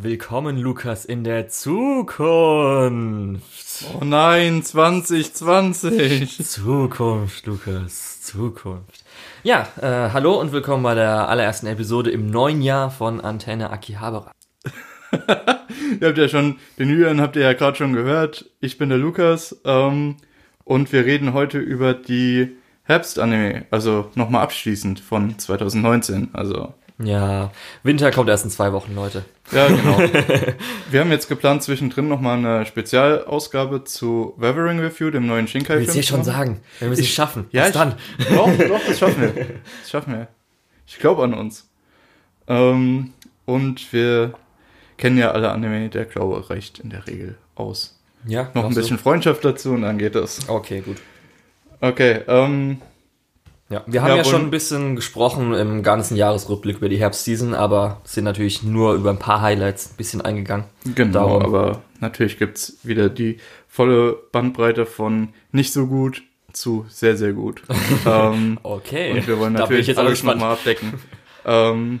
Willkommen, Lukas, in der Zukunft. Oh nein, 2020. Zukunft, Lukas, Zukunft. Ja, äh, hallo und willkommen bei der allerersten Episode im neuen Jahr von Antenne Akihabara. ihr habt ja schon, den Julian habt ihr ja gerade schon gehört. Ich bin der Lukas ähm, und wir reden heute über die Herbstanime, also nochmal abschließend von 2019. Also ja, Winter kommt erst in zwei Wochen, Leute. Ja, genau. Wir haben jetzt geplant, zwischendrin nochmal eine Spezialausgabe zu Weathering Review, dem neuen Shinkai-Film. Willst du schon sagen? Wir müssen es schaffen. Ja, ich, dann? Doch, doch, das schaffen wir. Das schaffen wir. Ich glaube an uns. Ähm, und wir kennen ja alle Anime, der Glaube reicht in der Regel aus. Ja. Noch ein bisschen so. Freundschaft dazu und dann geht das. Okay, gut. Okay, ähm, ja, wir haben ja, ja schon ein bisschen gesprochen im ganzen Jahresrückblick über die Herbstseason, aber sind natürlich nur über ein paar Highlights ein bisschen eingegangen. Genau, Darum. aber natürlich gibt's wieder die volle Bandbreite von nicht so gut zu sehr, sehr gut. ähm, okay. Und wir wollen natürlich alles nochmal abdecken. ähm,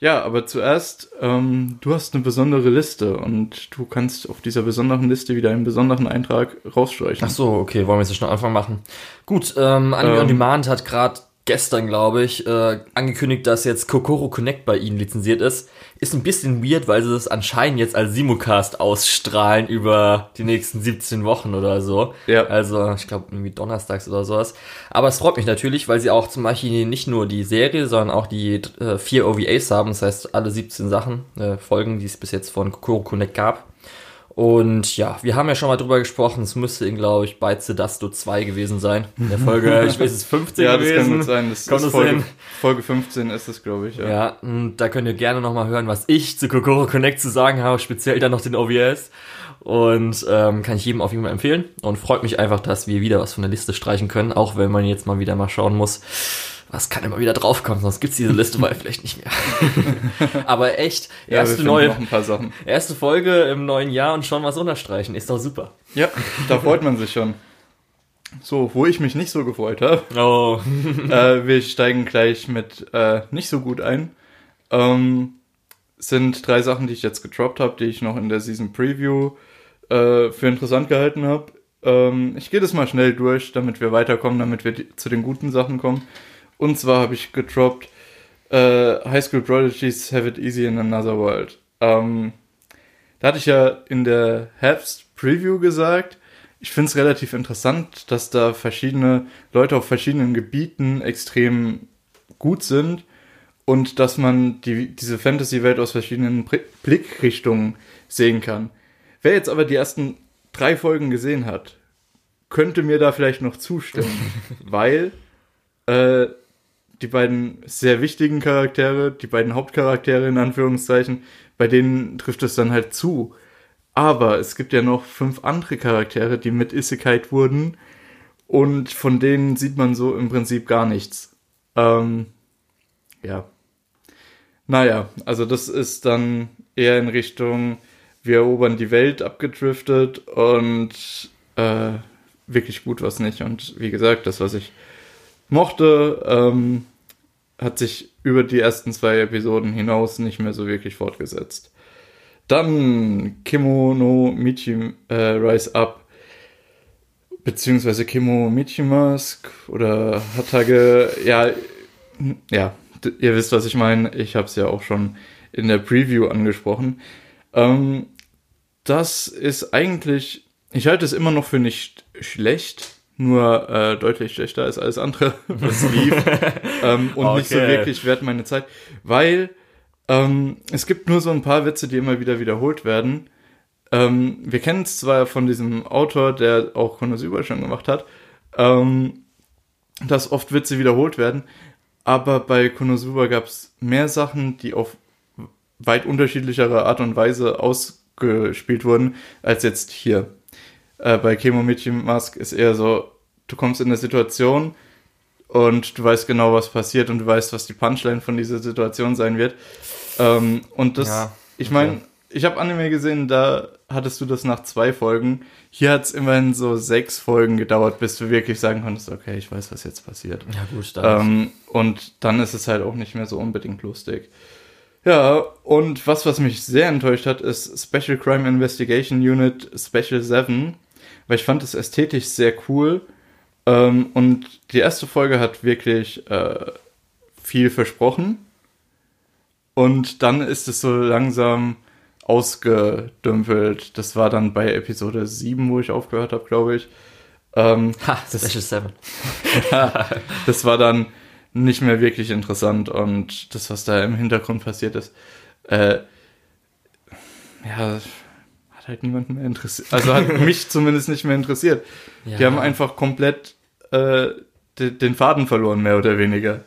ja, aber zuerst, ähm, du hast eine besondere Liste und du kannst auf dieser besonderen Liste wieder einen besonderen Eintrag rausstreichen. Ach so, okay, wollen wir jetzt schon Anfang machen? Gut, ähm, Anime ähm, on Demand hat gerade gestern, glaube ich, äh, angekündigt, dass jetzt Kokoro Connect bei ihnen lizenziert ist. Ist ein bisschen weird, weil sie das anscheinend jetzt als Simulcast ausstrahlen über die nächsten 17 Wochen oder so. Ja. Also, ich glaube, irgendwie donnerstags oder sowas. Aber es freut mich natürlich, weil sie auch zum Beispiel nicht nur die Serie, sondern auch die äh, vier OVAs haben. Das heißt, alle 17 Sachen, äh, Folgen, die es bis jetzt von Kokoro Connect gab. Und ja, wir haben ja schon mal drüber gesprochen, es müsste glaube ich, bei Zedasto 2 gewesen sein. In der Folge, ich weiß, es ist 15 ja, gewesen. Ja, das kann gut sein. Das Kommt ist Folge, Folge 15 ist es, glaube ich. Ja, ja und da könnt ihr gerne nochmal hören, was ich zu Kokoro Connect zu sagen habe, speziell dann noch den OVS. Und ähm, kann ich jedem auf jeden Fall empfehlen. Und freut mich einfach, dass wir wieder was von der Liste streichen können, auch wenn man jetzt mal wieder mal schauen muss was kann immer wieder draufkommen, sonst gibt's diese Liste mal vielleicht nicht mehr. Aber echt, erste ja, neue, erste Folge im neuen Jahr und schon was unterstreichen, ist doch super. Ja, da freut man sich schon. So, wo ich mich nicht so gefreut habe. Oh. äh, wir steigen gleich mit äh, nicht so gut ein. Ähm, sind drei Sachen, die ich jetzt getroppt habe, die ich noch in der Season Preview äh, für interessant gehalten habe. Ähm, ich gehe das mal schnell durch, damit wir weiterkommen, damit wir die, zu den guten Sachen kommen. Und zwar habe ich gedroppt äh, High School Prodigies Have It Easy in Another World. Ähm, da hatte ich ja in der Herbst-Preview gesagt, ich finde es relativ interessant, dass da verschiedene Leute auf verschiedenen Gebieten extrem gut sind und dass man die, diese Fantasy-Welt aus verschiedenen Blickrichtungen sehen kann. Wer jetzt aber die ersten drei Folgen gesehen hat, könnte mir da vielleicht noch zustimmen, weil äh, die beiden sehr wichtigen Charaktere, die beiden Hauptcharaktere in Anführungszeichen, bei denen trifft es dann halt zu. Aber es gibt ja noch fünf andere Charaktere, die mit Isekai wurden und von denen sieht man so im Prinzip gar nichts. Ähm, ja. Naja, also das ist dann eher in Richtung, wir erobern die Welt abgedriftet und äh, wirklich gut was nicht. Und wie gesagt, das, was ich mochte, ähm, hat sich über die ersten zwei Episoden hinaus nicht mehr so wirklich fortgesetzt. Dann Kimono Michi äh, Rise Up, beziehungsweise Kimo Michi Mask oder Hatage, ja, ja, ihr wisst, was ich meine. Ich habe es ja auch schon in der Preview angesprochen. Ähm, das ist eigentlich, ich halte es immer noch für nicht schlecht nur äh, deutlich schlechter als alles andere, was lief. ähm, und okay. nicht so wirklich wert meine Zeit. Weil ähm, es gibt nur so ein paar Witze, die immer wieder wiederholt werden. Ähm, wir kennen es zwar von diesem Autor, der auch Konosuba schon gemacht hat, ähm, dass oft Witze wiederholt werden. Aber bei Konosuba gab es mehr Sachen, die auf weit unterschiedlichere Art und Weise ausgespielt wurden, als jetzt hier äh, bei Chemomichi Mask ist eher so, du kommst in eine Situation und du weißt genau, was passiert und du weißt, was die Punchline von dieser Situation sein wird. Ähm, und das, ja, ich meine, ich habe Anime gesehen, da hattest du das nach zwei Folgen. Hier hat es immerhin so sechs Folgen gedauert, bis du wirklich sagen konntest, okay, ich weiß, was jetzt passiert. Ja, gut. Ähm, und dann ist es halt auch nicht mehr so unbedingt lustig. Ja, und was, was mich sehr enttäuscht hat, ist Special Crime Investigation Unit Special 7, weil ich fand es ästhetisch sehr cool. Ähm, und die erste Folge hat wirklich äh, viel versprochen. Und dann ist es so langsam ausgedümpelt. Das war dann bei Episode 7, wo ich aufgehört habe, glaube ich. Ähm, Ha, Special 7. das war dann nicht mehr wirklich interessant und das, was da im Hintergrund passiert ist, äh, ja, hat halt niemanden mehr interessiert. Also hat mich zumindest nicht mehr interessiert. Ja. Die haben einfach komplett äh, de den Faden verloren, mehr oder weniger.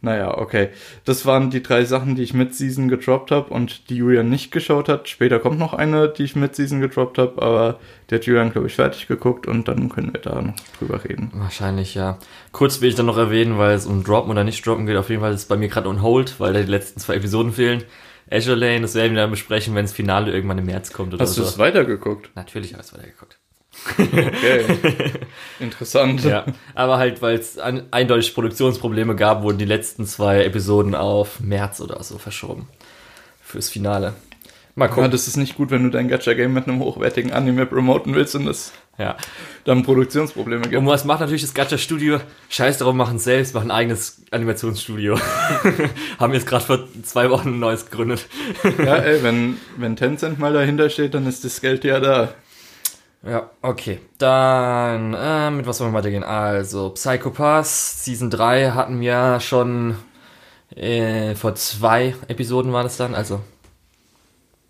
Naja, okay. Das waren die drei Sachen, die ich mit Season gedroppt habe und die Julian nicht geschaut hat. Später kommt noch eine, die ich mit Season gedroppt habe, aber der hat Julian, glaube ich, fertig geguckt und dann können wir da noch drüber reden. Wahrscheinlich, ja. Kurz will ich dann noch erwähnen, weil es um Droppen oder nicht Droppen geht. Auf jeden Fall ist es bei mir gerade on hold, weil da die letzten zwei Episoden fehlen. Azure Lane, das werden wir dann besprechen, wenn das Finale irgendwann im März kommt oder Hast so. du es weitergeguckt? Natürlich habe ich es weitergeguckt. Okay. Interessant. Ja, aber halt, weil es eindeutig Produktionsprobleme gab, wurden die letzten zwei Episoden auf März oder so verschoben. Fürs Finale. Mal Ja, gucken. das ist nicht gut, wenn du dein Gacha-Game mit einem hochwertigen Anime promoten willst und es Ja. dann Produktionsprobleme gibt. Und was macht natürlich das Gacha Studio? Scheiß drauf, machen es selbst, machen ein eigenes Animationsstudio. Haben jetzt gerade vor zwei Wochen ein neues gegründet. Ja, ey, wenn, wenn Tencent mal dahinter steht, dann ist das Geld ja da. Ja, okay. Dann, äh, mit was wollen wir weitergehen? Also, Psychopaths, Season 3 hatten wir schon äh, vor zwei Episoden war das dann, also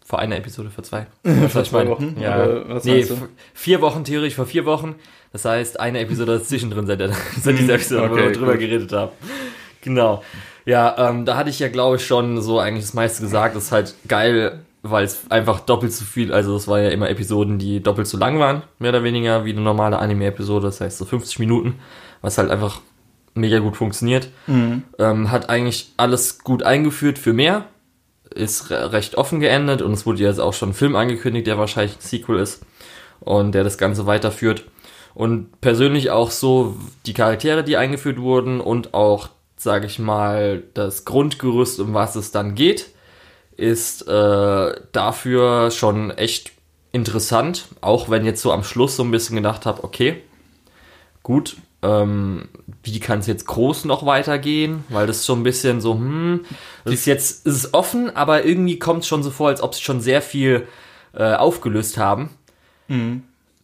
vor einer Episode, vor zwei. Vor zwei meine? Wochen? Ja. Oder was nee, vier Wochen theoretisch, vor vier Wochen. Das heißt, eine Episode ist zwischendrin seit, der, seit dieser Episode, wo okay, wir drüber gut. geredet haben. Genau. Ja, ähm, da hatte ich ja, glaube ich, schon so eigentlich das meiste gesagt. Das ist halt geil, weil es einfach doppelt so viel, also es waren ja immer Episoden, die doppelt so lang waren, mehr oder weniger, wie eine normale Anime-Episode. Das heißt so 50 Minuten, was halt einfach mega gut funktioniert. Ähm, hat eigentlich alles gut eingeführt für mehr. Ist re recht offen geendet und es wurde jetzt auch schon ein Film angekündigt, der wahrscheinlich ein Sequel ist und der das Ganze weiterführt. Und persönlich auch so die Charaktere, die eingeführt wurden und auch, sage ich mal, das Grundgerüst, um was es dann geht, ist äh, dafür schon echt interessant. Auch wenn jetzt so am Schluss so ein bisschen gedacht habe, okay, gut, ähm, wie kann es jetzt groß noch weitergehen? Weil das ist schon ein bisschen so, hm, das ist jetzt, es ist offen, aber irgendwie kommt es schon so vor, als ob sie schon sehr viel äh, aufgelöst haben.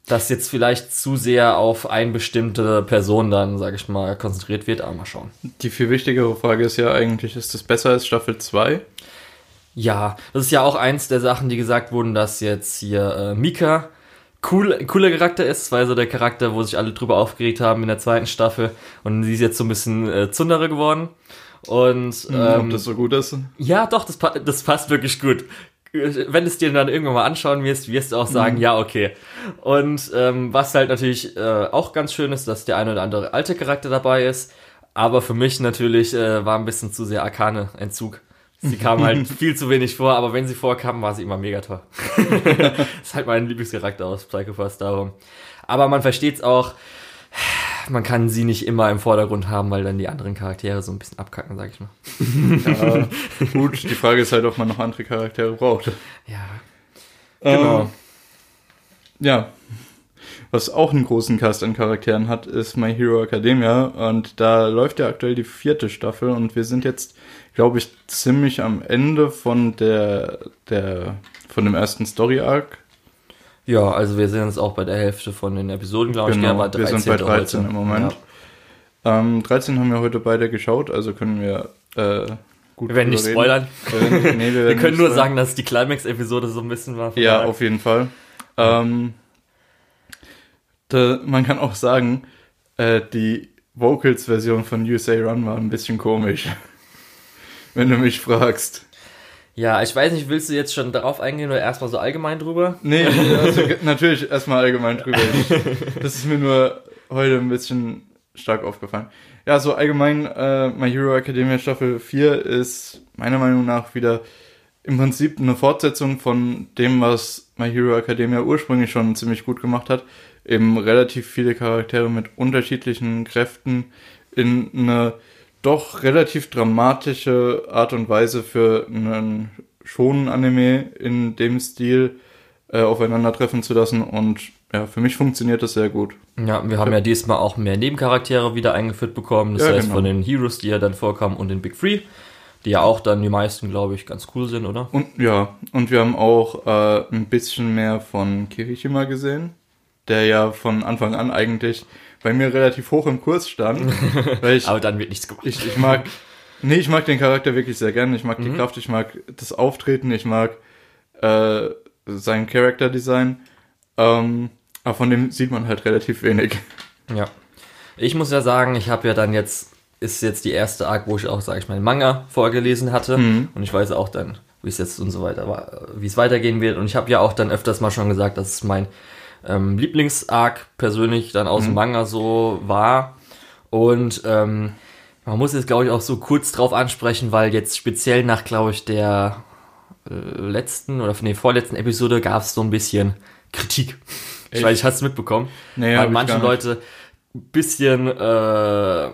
Das jetzt vielleicht zu sehr auf eine bestimmte Person dann, sage ich mal, konzentriert wird, aber mal schauen. Die viel wichtigere Frage ist ja eigentlich, ist das besser als Staffel 2? Ja, das ist ja auch eins der Sachen, die gesagt wurden, dass jetzt hier äh, Mika cool, cooler Charakter ist, weil so der Charakter, wo sich alle drüber aufgeregt haben in der zweiten Staffel und sie ist jetzt so ein bisschen äh, Zundere geworden. Und Ob ähm, das so gut ist? ja, doch, das, das passt wirklich gut. Wenn du es dir dann irgendwann mal anschauen wirst, wirst du auch sagen, ja, okay. Und ähm, was halt natürlich äh, auch ganz schön ist, dass der eine oder andere alte Charakter dabei ist. Aber für mich natürlich äh, war ein bisschen zu sehr Arkane-Entzug. Sie kam halt viel zu wenig vor, aber wenn sie vorkam, war sie immer mega toll. das ist halt mein Lieblingscharakter aus Psychopaths darum. Aber man versteht's auch, man kann sie nicht immer im Vordergrund haben, weil dann die anderen Charaktere so ein bisschen abkacken, sag ich mal. Ja, gut, die Frage ist halt, ob man noch andere Charaktere braucht. Ja, genau. Ähm, ja. Was auch einen großen Cast an Charakteren hat, ist My Hero Academia. Und da läuft ja aktuell die vierte Staffel und wir sind jetzt, glaube ich, ziemlich am Ende von der, der, von dem ersten Story Arc. Ja, also wir sind jetzt auch bei der Hälfte von den Episoden, glaube ich. Genau, der war wir sind bei 13. 13 heute. im Moment. Ja. Ähm, 13 haben wir heute beide geschaut, also können wir äh, gut Wir werden nicht reden. spoilern. Äh, nee, wir, Wir können nur spoilern. sagen, dass die Climax-Episode so ein bisschen war. Ja, auf jeden Fall. Ähm, da, man kann auch sagen, äh, die Vocals-Version von You Say Run war ein bisschen komisch. Wenn du mich fragst. ja, ich weiß nicht, willst du jetzt schon darauf eingehen oder erstmal so allgemein drüber? Nee, also, natürlich erstmal allgemein drüber. Das ist mir nur heute ein bisschen stark aufgefallen. Ja, so allgemein, äh, My Hero Academia Staffel 4 ist meiner Meinung nach wieder im Prinzip eine Fortsetzung von dem, was My Hero Academia ursprünglich schon ziemlich gut gemacht hat. Eben relativ viele Charaktere mit unterschiedlichen Kräften in eine doch relativ dramatische Art und Weise für einen schonen Anime in dem Stil äh, aufeinandertreffen zu lassen und ja, für mich funktioniert das sehr gut. Ja, wir haben ja diesmal auch mehr Nebencharaktere wieder eingeführt bekommen. Das Ja, heißt genau. von den Heroes, die ja dann vorkamen und den Big Three, die ja auch dann die meisten, glaube ich, ganz cool sind, oder? Und ja, und wir haben auch äh, ein bisschen mehr von Kirishima gesehen, der ja von Anfang an eigentlich bei mir relativ hoch im Kurs stand. ich, Aber dann wird nichts gemacht. ich, ich mag, nee, ich mag den Charakter wirklich sehr gerne. Ich mag Mhm. die Kraft, ich mag das Auftreten, ich mag äh, sein Charakterdesign. Ähm, aber von dem sieht man halt relativ wenig. Ja. Ich muss ja sagen, ich habe ja dann jetzt, ist jetzt die erste Arc, wo ich auch, sage ich mal, Manga vorgelesen hatte. Mhm. Und ich weiß auch dann, wie es jetzt und so weiter war, wie es weitergehen wird. Und ich habe ja auch dann öfters mal schon gesagt, dass es mein ähm, Lieblings-Arc persönlich dann aus dem Manga so war. Und ähm, man muss jetzt, glaube ich, auch so kurz drauf ansprechen, weil jetzt speziell nach, glaube ich, der äh, letzten oder von der vorletzten Episode gab es so ein bisschen Kritik. Ich Echt? weiß, ich hatte es mitbekommen. Nee, hab weil ich manche. Leute ein bisschen, äh,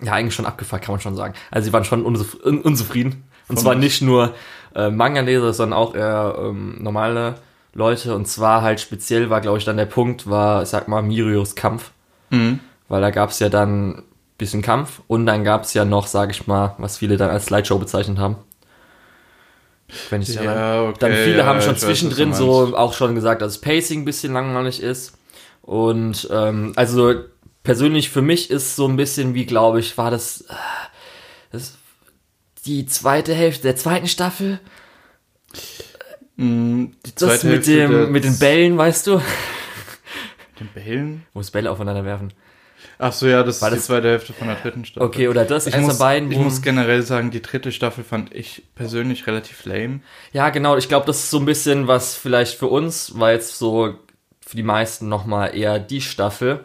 ja, eigentlich schon abgefuckt, kann man schon sagen. Also sie waren schon unzuf un unzufrieden. Und Von zwar nicht nur äh, Manga-Leser, sondern auch eher ähm, normale Leute. Und zwar halt speziell war, glaube ich, dann der Punkt, war, ich sag mal, Mirios Kampf. Mhm. Weil da gab es ja dann ein bisschen Kampf und dann gab es ja noch, sag ich mal, was viele dann als Slideshow bezeichnet haben. Wenn ich Ja, okay. dann viele ja, haben schon weiß, zwischendrin meinst. so auch schon gesagt, dass das Pacing ein bisschen langweilig ist. Und ähm, also persönlich für mich ist so ein bisschen wie, glaube ich, war das, äh, das die zweite Hälfte der zweiten Staffel. Mm, Die Das zweite mit Hälfte dem mit den Bällen, weißt du? Den Bällen? Wo es Bälle aufeinander werfen. Ach so, ja, das War ist die das- zweite Hälfte von der dritten Staffel. Okay, oder das Ich muss, beiden. ich muss generell sagen, die dritte Staffel fand ich persönlich relativ lame. Ja, genau. Ich glaube, das ist so ein bisschen was vielleicht für uns, war jetzt so für die meisten nochmal eher die Staffel.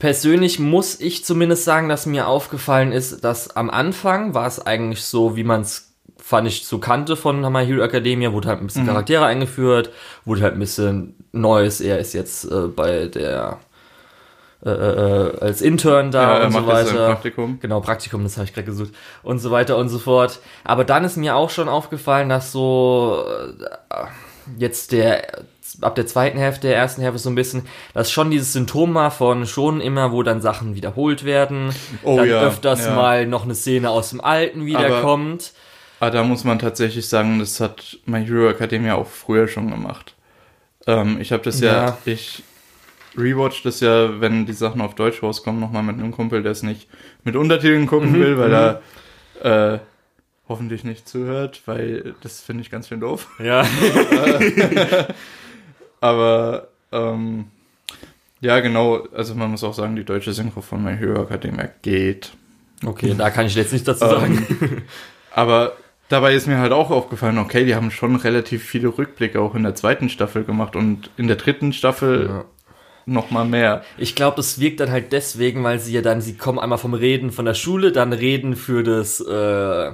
Persönlich muss ich zumindest sagen, dass mir aufgefallen ist, dass am Anfang war es eigentlich so, wie man es, fand ich, so kannte von My Hero Academia, wurde halt ein bisschen Charaktere eingeführt, wurde halt ein bisschen Neues. Er ist jetzt äh, bei der äh, äh, als Intern da Ja, und so weiter. Praktikum. Genau, Praktikum, das habe ich gerade gesucht. Und so weiter und so fort. Aber dann ist mir auch schon aufgefallen, dass so äh, jetzt der ab der zweiten Hälfte, der ersten Hälfte so ein bisschen, dass schon dieses Symptom war von schon immer, wo dann Sachen wiederholt werden, Oh dann ja, öfters ja. mal noch eine Szene aus dem Alten wiederkommt. Aber da muss man tatsächlich sagen, das hat My Hero Academia auch früher schon gemacht. Ähm, ich habe das ja, Ja. ich rewatch das ja, wenn die Sachen auf Deutsch rauskommen, nochmal mit einem Kumpel, der es nicht mit Untertiteln gucken Mhm, will, weil er äh, hoffentlich nicht zuhört, weil das finde ich ganz schön doof. Ja. Aber ähm, ja, genau, also man muss auch sagen, die deutsche Synchro von My Hero Academia geht. Okay, da kann ich jetzt nicht dazu sagen. Ähm, aber dabei ist mir halt auch aufgefallen, okay, die haben schon relativ viele Rückblicke auch in der zweiten Staffel gemacht und in der dritten Staffel Ja. noch mal mehr. Ich glaube, das wirkt dann halt deswegen, weil sie ja dann, sie kommen einmal vom Reden von der Schule, dann reden für das, äh,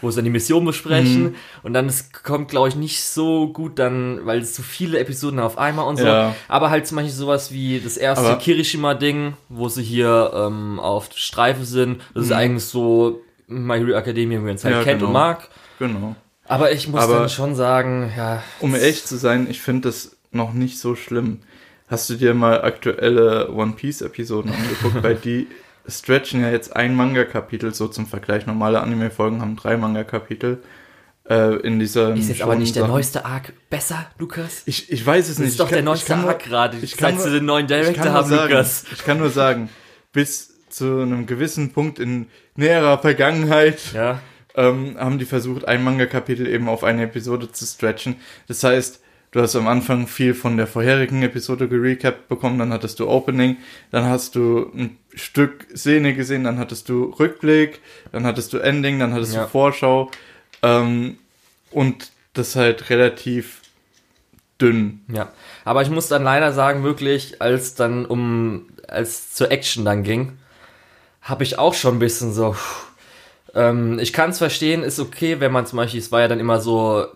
wo sie dann die Mission besprechen Mhm. und dann es kommt, glaube ich, nicht so gut dann, weil es zu viele Episoden auf einmal und so. Ja. Aber halt zum Beispiel sowas wie das erste Kirishima-Ding, wo sie hier ähm, auf Streife sind. Das ist Mhm. eigentlich so My Hero Academia, wie man es halt Ja, kennt genau. und mag. Genau. Aber ich muss Aber- dann schon sagen, ja. Um ehrlich zu sein, ich finde das noch nicht so schlimm. Hast du dir mal aktuelle One Piece Episoden angeguckt, weil die stretchen ja jetzt ein Manga-Kapitel, so zum Vergleich. Normale Anime-Folgen haben drei Manga-Kapitel. Äh, in dieser Ist jetzt aber nicht der Sachen. neueste Arc besser, Lukas? Ich, ich weiß es Das nicht. ist doch kann- der neueste Arc gerade, ich kann nur- den neuen Director haben, sagen, Lukas. ich kann nur sagen, bis zu einem gewissen Punkt in näherer Vergangenheit Ja. ähm, haben die versucht, ein Manga-Kapitel eben auf eine Episode zu stretchen. Das heißt, du hast am Anfang viel von der vorherigen Episode gerecapt bekommen, dann hattest du Opening, dann hast du ein Stück Szene gesehen, dann hattest du Rückblick, dann hattest du Ending, dann hattest Ja. du Vorschau ähm, und das halt relativ dünn. Ja, aber ich muss dann leider sagen, wirklich, als dann um, als zur Action dann ging, habe ich auch schon ein bisschen so, ähm, ich kann es verstehen, ist okay, wenn man zum Beispiel, es war ja dann immer so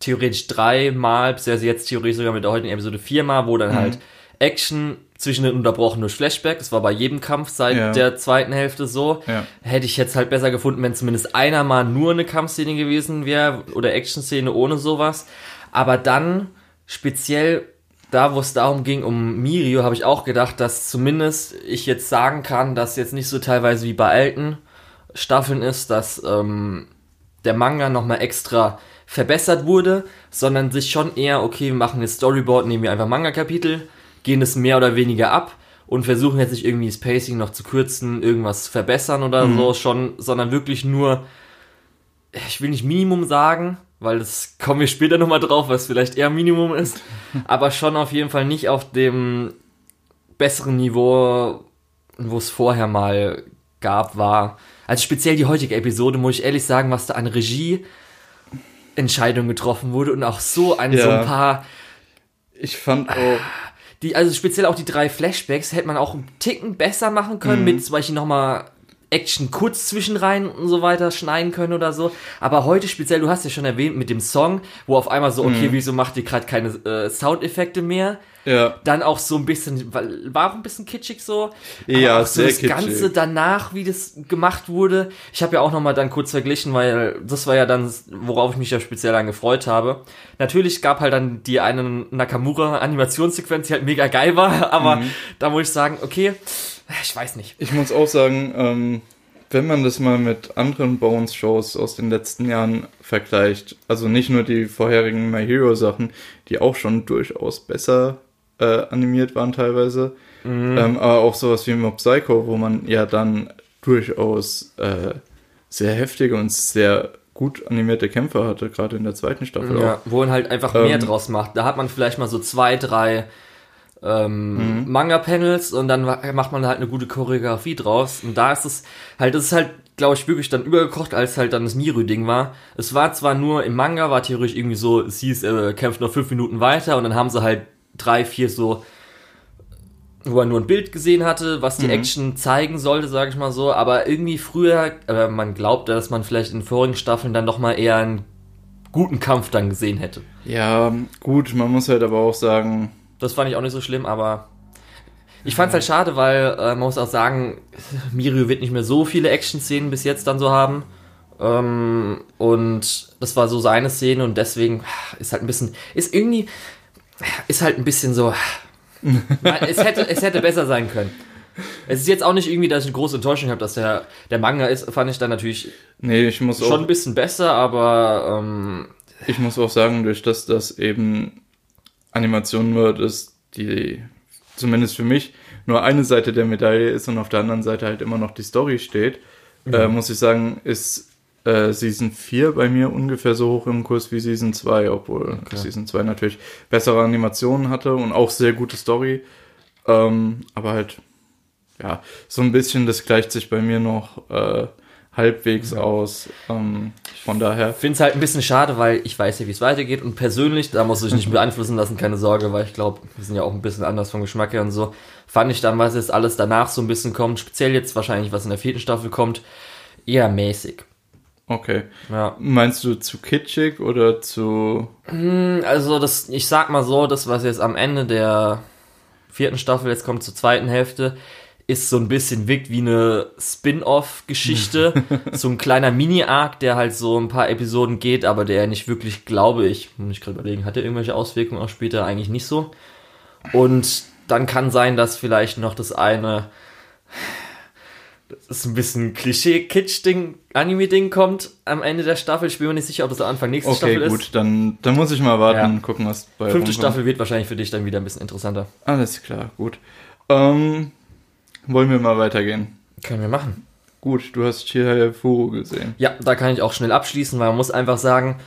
theoretisch dreimal, beziehungsweise jetzt theoretisch sogar mit der heutigen Episode viermal, wo dann halt Action zwischendrin unterbrochen durch Flashback. Das war bei jedem Kampf seit Ja. der zweiten Hälfte so. Ja. Hätte ich jetzt halt besser gefunden, wenn zumindest einer mal nur eine Kampfszene gewesen wäre oder Action-Szene ohne sowas. Aber dann speziell da, wo es darum ging, um Mirio, habe ich auch gedacht, dass zumindest ich jetzt sagen kann, dass jetzt nicht so teilweise wie bei alten Staffeln ist, dass ähm, der Manga nochmal extra verbessert wurde, sondern sich schon eher, okay, wir machen jetzt Storyboard, nehmen wir einfach Manga-Kapitel, gehen es mehr oder weniger ab und versuchen jetzt nicht irgendwie das Pacing noch zu kürzen, irgendwas verbessern oder so schon, sondern wirklich nur, ich will nicht Minimum sagen, weil das kommen wir später nochmal drauf, was vielleicht eher Minimum ist, aber schon auf jeden Fall nicht auf dem besseren Niveau, wo es vorher mal gab, war. Also speziell die heutige Episode, muss ich ehrlich sagen, was da an Regie Entscheidungen getroffen wurde und auch so an so Ja. ein paar, Ich fand auch, die, also speziell auch die drei Flashbacks hätte man auch einen Ticken besser machen können, mit zum Beispiel nochmal Action kurz zwischenrein und so weiter schneiden können oder so. Aber heute speziell, du hast ja schon erwähnt mit dem Song, wo auf einmal so, okay, wieso macht ihr gerade keine äh, Soundeffekte mehr? ja, Dann auch so ein bisschen, war auch ein bisschen kitschig so. Ja, auch so sehr das kitschig. Ganze danach, wie das gemacht wurde. Ich habe ja auch nochmal dann kurz verglichen, weil das war ja dann, worauf ich mich ja speziell dann gefreut habe. Natürlich gab halt dann die eine Nakamura-Animationssequenz, die halt mega geil war, aber Mhm. da muss ich sagen, okay, ich weiß nicht. ich muss auch sagen, ähm, wenn man das mal mit anderen Bones-Shows aus den letzten Jahren vergleicht, also nicht nur die vorherigen My Hero-Sachen, die auch schon durchaus besser äh, animiert waren teilweise, ähm, aber auch sowas wie Mob Psycho, wo man ja dann durchaus äh, sehr heftige und sehr gut animierte Kämpfe hatte, gerade in der zweiten Staffel auch. Ja, wo man halt einfach mehr Ähm, draus macht. Da hat man vielleicht mal so zwei, drei ähm, Mhm. Manga-Panels und dann macht man halt eine gute Choreografie draus. Und da ist es halt, das ist halt, glaube ich, wirklich dann übergekocht, als halt dann das Miru-Ding war. Es war zwar nur im Manga, war theoretisch irgendwie so, es hieß, er kämpft noch fünf Minuten weiter und dann haben sie halt drei, vier so wo er nur ein Bild gesehen hatte, was die Action zeigen sollte, sage ich mal so. Aber irgendwie früher, äh, man glaubt, dass man vielleicht in vorigen Staffeln dann noch mal eher einen guten Kampf dann gesehen hätte. Ja, gut, man muss halt aber auch sagen, Das fand ich auch nicht so schlimm, aber ich fand es halt schade, weil äh, man muss auch sagen, Mirio wird nicht mehr so viele Action-Szenen bis jetzt dann so haben. Ähm, und das war so seine Szene und deswegen ist halt ein bisschen, ist irgendwie, ist halt ein bisschen so, es hätte, es hätte besser sein können. Es ist jetzt auch nicht irgendwie, dass ich eine große Enttäuschung habe, dass der, der Manga ist, fand ich dann natürlich nee, ich muss schon auch ein bisschen besser, aber ähm, Ich muss auch sagen, durch das das eben Animation wird, ist die, zumindest für mich, nur eine Seite der Medaille ist und auf der anderen Seite halt immer noch die Story steht, äh, muss ich sagen, ist äh, Season 4 bei mir ungefähr so hoch im Kurs wie Season 2, obwohl Season 2 natürlich bessere Animationen hatte und auch sehr gute Story. Ähm, aber halt, ja, so ein bisschen, das gleicht sich bei mir noch äh, halbwegs aus. Ähm, von daher. finde es halt ein bisschen schade, weil ich weiß ja, wie es weitergeht und persönlich, da muss ich nicht beeinflussen lassen, keine Sorge, weil ich glaube, wir sind ja auch ein bisschen anders vom Geschmack her und so, fand ich dann, was jetzt alles danach so ein bisschen kommt, speziell jetzt wahrscheinlich, was in der vierten Staffel kommt, eher mäßig. Okay. Ja. Meinst du zu kitschig oder zu. Also das, ich sag mal so, das, was jetzt am Ende der vierten Staffel jetzt kommt zur zweiten Hälfte, ist so ein bisschen wirkt wie eine Spin-off-Geschichte, so ein kleiner Mini-Arc, der halt so ein paar Episoden geht, aber der nicht wirklich, glaube ich, muss ich gerade überlegen, hat der irgendwelche Auswirkungen auch später? Eigentlich nicht so. Und dann kann sein, dass vielleicht noch das eine, das ist ein bisschen Klischee-Kitsch-Ding, Anime-Ding kommt am Ende der Staffel. Ich bin mir nicht sicher, ob das am Anfang nächste Okay, Staffel gut, ist. dann, dann muss ich mal warten, Ja. gucken, was bei Fünfte rumkommt. Staffel wird wahrscheinlich für dich dann wieder ein bisschen interessanter. Alles klar, gut. Ähm, wollen wir mal weitergehen? Können wir machen. Gut, du hast Chihaya Furu gesehen. Ja, da kann ich auch schnell abschließen, weil man muss einfach sagen,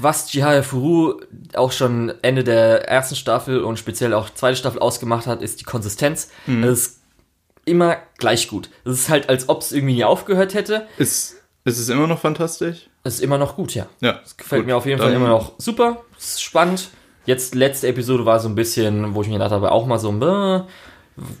was Chihaya Furu auch schon Ende der ersten Staffel und speziell auch zweite Staffel ausgemacht hat, ist die Konsistenz. Es ist immer gleich gut. Es ist halt, als ob es irgendwie nie aufgehört hätte. Ist, ist es immer noch fantastisch? Es ist immer noch gut, ja. Ja. Gefällt mir auf jeden Fall immer noch super. Es ist spannend. Jetzt, letzte Episode war so ein bisschen, wo ich mir gedacht habe, auch mal so, äh,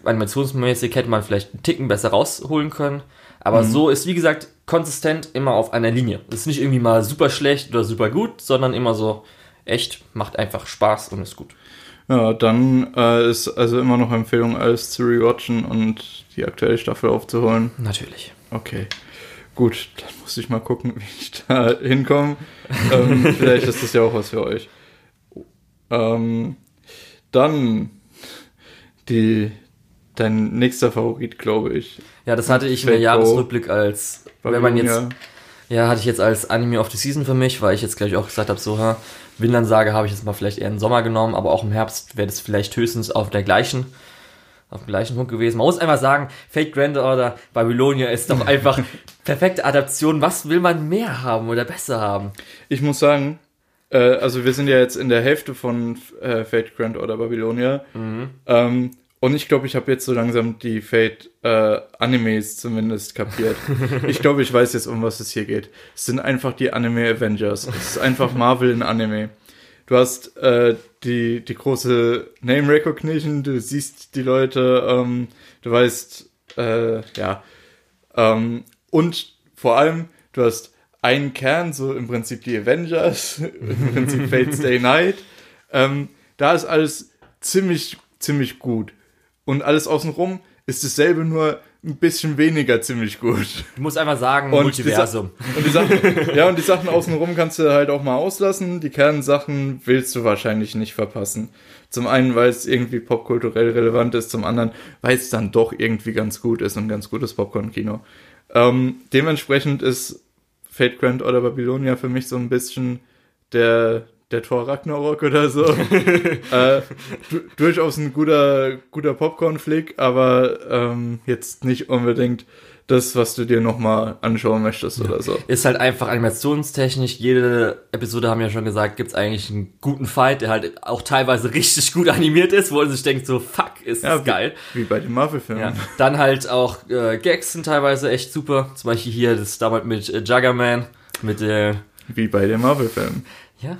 animationsmäßig hätte man vielleicht einen Ticken besser rausholen können. Aber so ist, wie gesagt, konsistent immer auf einer Linie. Es ist nicht irgendwie mal super schlecht oder super gut, sondern immer so echt, macht einfach Spaß und ist gut. Ja, dann äh, ist also immer noch Empfehlung, alles zu rewatchen und die aktuelle Staffel aufzuholen. Natürlich. Okay. Gut, dann muss ich mal gucken, wie ich da hinkomme. ähm, vielleicht ist das ja auch was für euch. Ähm, dann die dein nächster Favorit, glaube ich. Ja, das hatte ich im Jahresrückblick als, wenn man jetzt, ja, hatte ich jetzt als Anime of the Season für mich, weil ich jetzt gleich auch gesagt habe, so, ha, Vinland Sage habe ich jetzt mal vielleicht eher im Sommer genommen, aber auch im Herbst wäre das vielleicht höchstens auf der gleichen, auf dem gleichen Punkt gewesen. Man muss einfach sagen, Fate Grand Order Babylonia ist doch einfach perfekte Adaption. Was will man mehr haben oder besser haben? Ich muss sagen, äh, also wir sind ja jetzt in der Hälfte von äh, Fate Grand Order Babylonia. Mhm. Ähm, und ich glaube, ich habe jetzt so langsam die Fate äh, Animes zumindest kapiert. ich glaube, ich weiß jetzt, um was es hier geht. Es sind einfach die Anime Avengers. Es ist einfach Marvel in Anime. Du hast äh, die, die große Name Recognition, du siehst die Leute, ähm, du weißt, äh, ja. Ähm, und vor allem, du hast einen Kern, so im Prinzip die Avengers, im Prinzip Fate Stay Night. Ähm, da ist alles ziemlich, ziemlich gut und alles außenrum ist dasselbe, nur ein bisschen weniger ziemlich gut. Ich muss einfach sagen, und Multiversum. Die und die Sachen, ja, und die Sachen außenrum kannst du halt auch mal auslassen. Die Kernsachen willst du wahrscheinlich nicht verpassen. Zum einen, weil es irgendwie popkulturell relevant ist, zum anderen, weil es dann doch irgendwie ganz gut ist und ganz gutes Popcorn-Kino. Ähm, dementsprechend ist Fate Grand oder Babylonia für mich so ein bisschen der, der Tor Ragnarok oder so. äh, durchaus ein guter, guter Popcorn-Flick, aber ähm, jetzt nicht unbedingt das, was du dir nochmal anschauen möchtest ja. oder so. Ist halt einfach animationstechnisch. Jede Episode, haben wir ja schon gesagt, gibt's eigentlich einen guten Fight, der halt auch teilweise richtig gut animiert ist, wo man sich denkt, so fuck, ist ja, das geil. Wie bei den Marvel-Filmen. Ja. Dann halt auch äh, Gags sind teilweise echt super. Zum Beispiel hier das damals mit äh, Juggerman, mit der... Äh, Wie bei den Marvel-Filmen. Ja.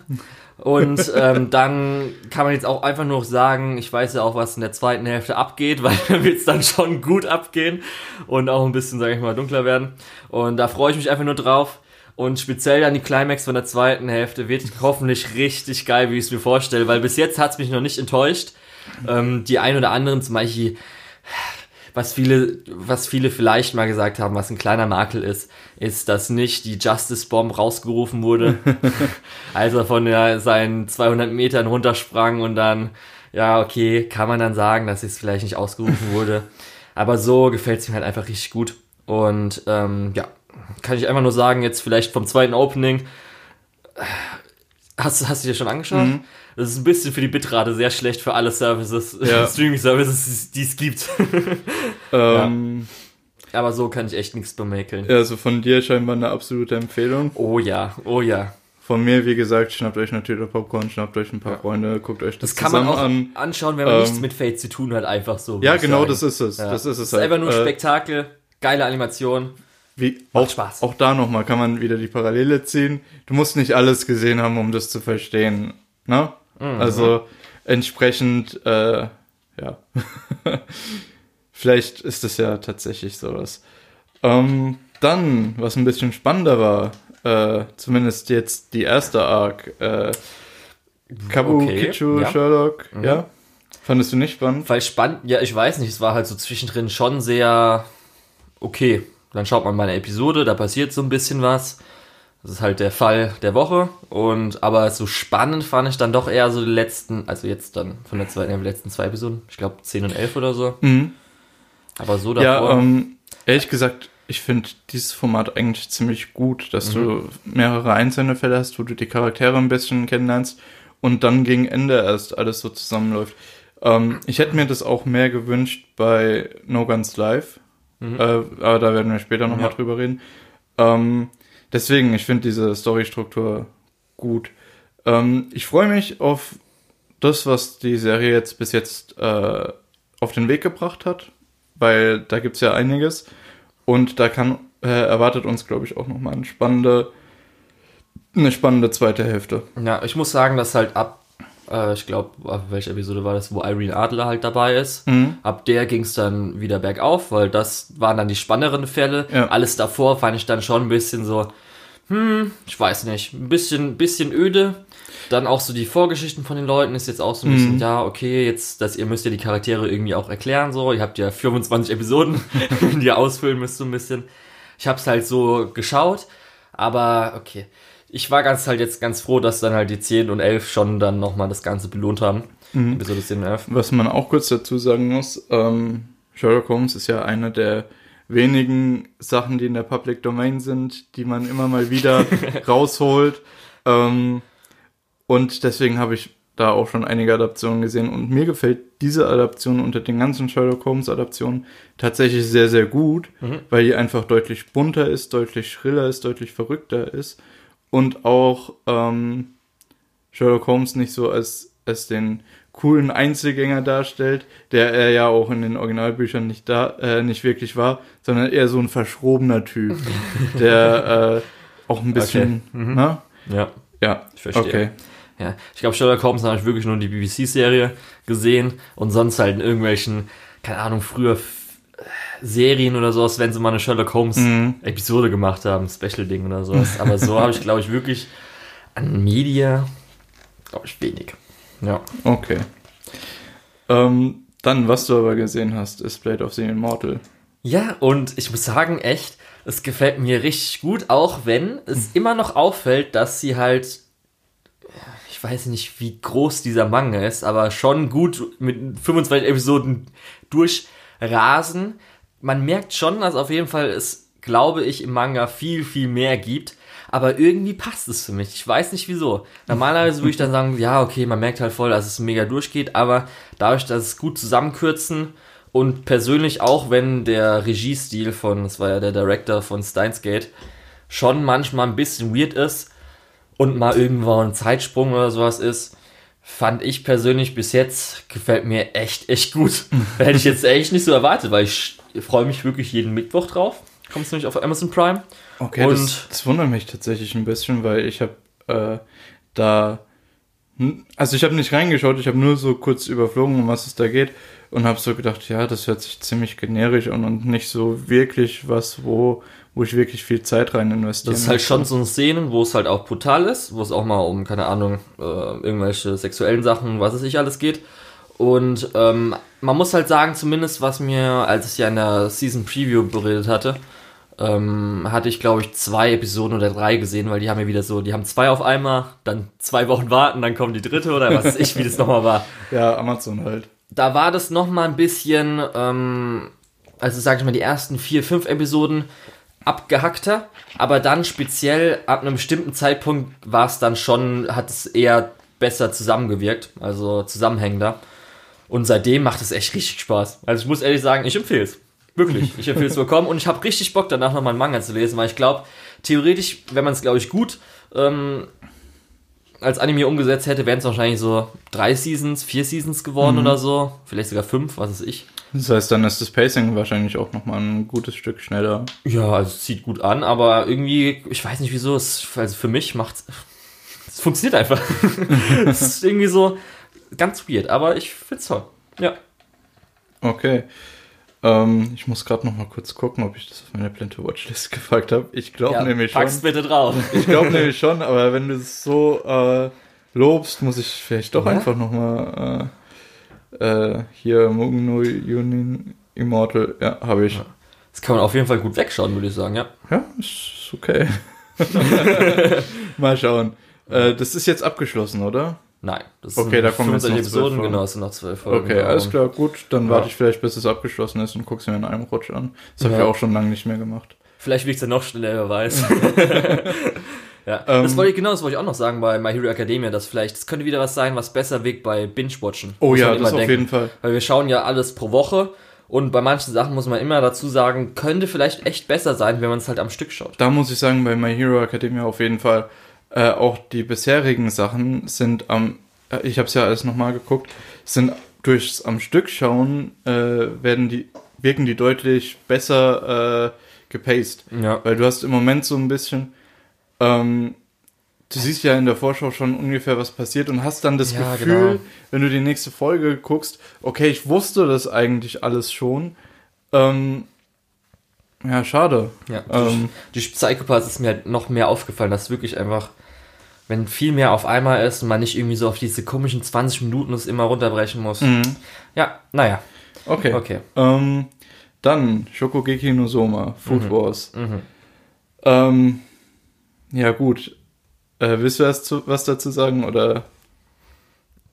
Und ähm, dann kann man jetzt auch einfach nur sagen, ich weiß ja auch, was in der zweiten Hälfte abgeht, weil dann wird es dann schon gut abgehen und auch ein bisschen, sage ich mal, dunkler werden. Und da freue ich mich einfach nur drauf. Und speziell dann die Climax von der zweiten Hälfte wird hoffentlich richtig geil, wie ich es mir vorstelle, weil bis jetzt hat es mich noch nicht enttäuscht. Ähm, die ein oder anderen, zum Beispiel was viele, was viele vielleicht mal gesagt haben, was ein kleiner Makel ist, ist, dass nicht die Justice Bomb rausgerufen wurde, als er von der, seinen 200 Metern runtersprang und dann, ja, okay, kann man dann sagen, dass es vielleicht nicht ausgerufen wurde. Aber so gefällt es mir halt einfach richtig gut. Und ähm, ja, kann ich einfach nur sagen, jetzt vielleicht vom zweiten Opening. Hast, hast du dir schon angeschaut? Mhm. Das ist ein bisschen für die Bitrate sehr schlecht für alle Services, ja. Streaming-Services, die es gibt. ähm, ja. Aber so kann ich echt nichts bemäkeln. Ja, also von dir scheinbar eine absolute Empfehlung. Oh ja, oh ja. Von mir, wie gesagt, schnappt euch natürlich Popcorn, schnappt euch ein paar ja. Freunde, guckt euch das, das kann man auch an. anschauen, wenn man ähm, nichts mit Fate zu tun hat, einfach so. Ja, genau, das ist es. Das ist es. Das ist halt. einfach nur äh, Spektakel, geile Animation. Wie, auch, Spaß. Auch da nochmal kann man wieder die Parallele ziehen. Du musst nicht alles gesehen haben, um das zu verstehen. Ne? Mhm. Also entsprechend, äh, ja. Vielleicht ist es ja tatsächlich sowas. Ähm, dann, was ein bisschen spannender war, äh, zumindest jetzt die erste Arc, äh, Kabu okay, Kichu ja. Sherlock, mhm. ja. Fandest du nicht spannend? Weil spannend, ja, ich weiß nicht, es war halt so zwischendrin schon sehr okay. Dann schaut man mal eine Episode, da passiert so ein bisschen was. Das ist halt der Fall der Woche. Und aber so spannend fand ich dann doch eher so die letzten, also jetzt dann von der zweiten, die letzten zwei Episoden, ich glaube 10 und 11 oder so. Mhm. Aber so davor. Ja, ähm, ehrlich gesagt, ich finde dieses Format eigentlich ziemlich gut, dass mhm. du mehrere einzelne Fälle hast, wo du die Charaktere ein bisschen kennenlernst und dann gegen Ende erst alles so zusammenläuft. Ähm, ich hätte mir das auch mehr gewünscht bei No Guns Live, mhm. äh, aber da werden wir später nochmal ja. drüber reden. Ähm, deswegen, ich finde diese Storystruktur gut. Ähm, ich freue mich auf das, was die Serie jetzt bis jetzt äh, auf den Weg gebracht hat, weil da gibt es ja einiges. Und da kann, äh, erwartet uns, glaube ich, auch nochmal eine spannende, eine spannende zweite Hälfte. Ja, ich muss sagen, dass halt ab äh, ich glaube, welche Episode war das, wo Irene Adler halt dabei ist. Mhm. Ab der ging es dann wieder bergauf, weil das waren dann die spannenderen Fälle. Ja. Alles davor fand ich dann schon ein bisschen so, hm, ich weiß nicht, ein bisschen, bisschen öde. Dann auch so die Vorgeschichten von den Leuten ist jetzt auch so ein bisschen, ja, okay, jetzt, dass ihr müsst ja die Charaktere irgendwie auch erklären, so. Ihr habt ja 25 Episoden, die ihr ausfüllen müsst so ein bisschen. Ich hab's halt so geschaut, aber okay. Ich war ganz halt jetzt ganz froh, dass dann halt die 10 und 11 schon dann nochmal das Ganze belohnt haben. Episode 10 und 11. Was man auch kurz dazu sagen muss, ähm, Sherlock Holmes ist ja eine der wenigen Sachen, die in der Public Domain sind, die man immer mal wieder rausholt. Ähm, und deswegen habe ich da auch schon einige Adaptionen gesehen. Und mir gefällt diese Adaption unter den ganzen Sherlock Holmes Adaptionen tatsächlich sehr, sehr gut, weil die einfach deutlich bunter ist, deutlich schriller ist, deutlich verrückter ist. Und auch ähm, Sherlock Holmes nicht so als, als den coolen Einzelgänger darstellt, der er ja auch in den Originalbüchern nicht da, äh, nicht wirklich war, sondern eher so ein verschrobener Typ, der äh, auch ein bisschen, ne? Ja. Ja, Ich verstehe. okay. Ja, ich glaube, Sherlock Holmes habe ich wirklich nur die BBC-Serie gesehen und sonst halt in irgendwelchen, keine Ahnung, früher Serien oder sowas, wenn sie mal eine Sherlock Holmes-Episode gemacht haben, Special-Ding oder sowas. Aber so habe ich, glaube ich, wirklich an Media, glaube ich, wenig. Ja. Okay. Ähm, dann, was du aber gesehen hast, ist Blade of the Immortal. Ja, und ich muss sagen, echt, es gefällt mir richtig gut, auch wenn es immer noch auffällt, dass sie halt, ich weiß nicht, wie groß dieser Manga ist, aber schon gut mit 25 Episoden durchrasen. Man merkt schon, dass auf jeden Fall es, glaube ich, im Manga viel, viel mehr gibt. Aber irgendwie passt es für mich. Ich weiß nicht wieso. Normalerweise würde ich dann sagen, ja, okay, man merkt halt voll, dass es mega durchgeht, aber dadurch, dass es gut zusammenkürzen und persönlich auch, wenn der Regiestil von, das war ja der Director von Steins Gate, schon manchmal ein bisschen weird ist und mal irgendwo ein Zeitsprung oder sowas ist, fand ich persönlich bis jetzt, gefällt mir echt, echt gut. Hätte ich jetzt echt nicht so erwartet, weil ich freue mich wirklich jeden Mittwoch drauf. Kommst nämlich auf Amazon Prime. Okay, Und- das, das wundert mich tatsächlich ein bisschen, weil ich habe äh, da, hm, also ich habe nicht reingeschaut, ich habe nur so kurz überflogen, um was es da geht und habe so gedacht, ja, das hört sich ziemlich generisch an und nicht so wirklich was, wo, wo ich wirklich viel Zeit rein investieren Das ist halt schon so eine Szenen, wo es halt auch brutal ist, wo es auch mal um, keine Ahnung, äh, irgendwelche sexuellen Sachen, was es nicht alles geht. Und ähm, man muss halt sagen, zumindest was mir, als ich ja in der Season Preview beredet hatte, ähm, hatte ich glaube ich zwei Episoden oder drei gesehen, weil die haben ja wieder so, die haben zwei auf einmal, dann zwei Wochen warten, dann kommt die dritte oder was weiß ich, wie das nochmal war Ja, Amazon halt. da war das noch mal ein bisschen, ähm, also sag ich mal, die ersten vier, fünf Episoden abgehackter, aber dann speziell ab einem bestimmten Zeitpunkt war es dann schon, hat es eher besser zusammengewirkt, also zusammenhängender. Und seitdem macht es echt richtig Spaß. Also ich muss ehrlich sagen, ich empfehle es. Wirklich, ich empfehle es bekommen und ich habe richtig Bock danach nochmal einen Manga zu lesen, weil ich glaube, theoretisch, wenn man es glaube ich gut ähm, als Anime umgesetzt hätte, wären es wahrscheinlich so drei Seasons, vier Seasons geworden oder so. Vielleicht sogar fünf, was weiß ich. Das heißt, dann ist das Pacing wahrscheinlich auch nochmal ein gutes Stück schneller. Ja, also es sieht gut an, aber irgendwie, ich weiß nicht wieso, es, also für mich macht's. Es funktioniert einfach. es ist irgendwie so ganz weird, aber ich find's toll. Ja. Okay. Ähm, ich muss gerade noch mal kurz gucken, ob ich das auf meine Plan to Watchlist gefragt habe. Ich glaube ja nämlich schon. pack's bitte drauf. Ich glaube nämlich schon, aber wenn du es so äh, lobst, muss ich vielleicht doch Ja? einfach noch mal äh, äh, hier Mugen no Yunin Immortal, ja, habe ich. Das kann man auf jeden Fall gut wegschauen, würde ich sagen, ja. Ja, ist okay. Mal schauen. Äh, das ist jetzt abgeschlossen, oder? Nein, das Okay, sind da kommen jetzt 25 noch Episoden, genau, es sind noch zwölf Folgen. Okay, alles darum. klar, gut. Dann Ja. warte ich vielleicht, bis es abgeschlossen ist und guck's mir in einem Rutsch an. Das habe ich Ja. auch schon lange nicht mehr gemacht. Vielleicht wiegt es ja noch schneller, wer weiß. ja, Ähm, das wollte ich, genau, das wollte ich auch noch sagen bei My Hero Academia, dass vielleicht, das könnte wieder was sein, was besser wiegt bei Binge-Watchen. Oh ja, das auf jeden Fall. Weil wir schauen ja alles pro Woche und bei manchen Sachen muss man immer dazu sagen, könnte vielleicht echt besser sein, wenn man es halt am Stück schaut. Da muss ich sagen, bei My Hero Academia auf jeden Fall, äh, auch die bisherigen Sachen sind am, äh, ich habe es ja alles nochmal geguckt, sind durchs am Stück schauen, äh, werden die, wirken die deutlich besser äh, gepaced. Ja. Weil du hast im Moment so ein bisschen, ähm, du siehst ja in der Vorschau schon ungefähr, was passiert und hast dann das Ja, Gefühl, genau. wenn du die nächste Folge guckst, okay, ich wusste das eigentlich alles schon. Ähm, ja, schade. Ja, Ähm, die Psychopaths ist mir halt noch mehr aufgefallen, dass wirklich einfach wenn viel mehr auf einmal ist und man nicht irgendwie so auf diese komischen 20 Minuten es immer runterbrechen muss. Ja, naja. Okay. Okay. Ähm, dann Shokugeki no Soma, Food Wars. Mhm. Ähm, ja, gut. Äh, willst du erst zu, was dazu sagen oder?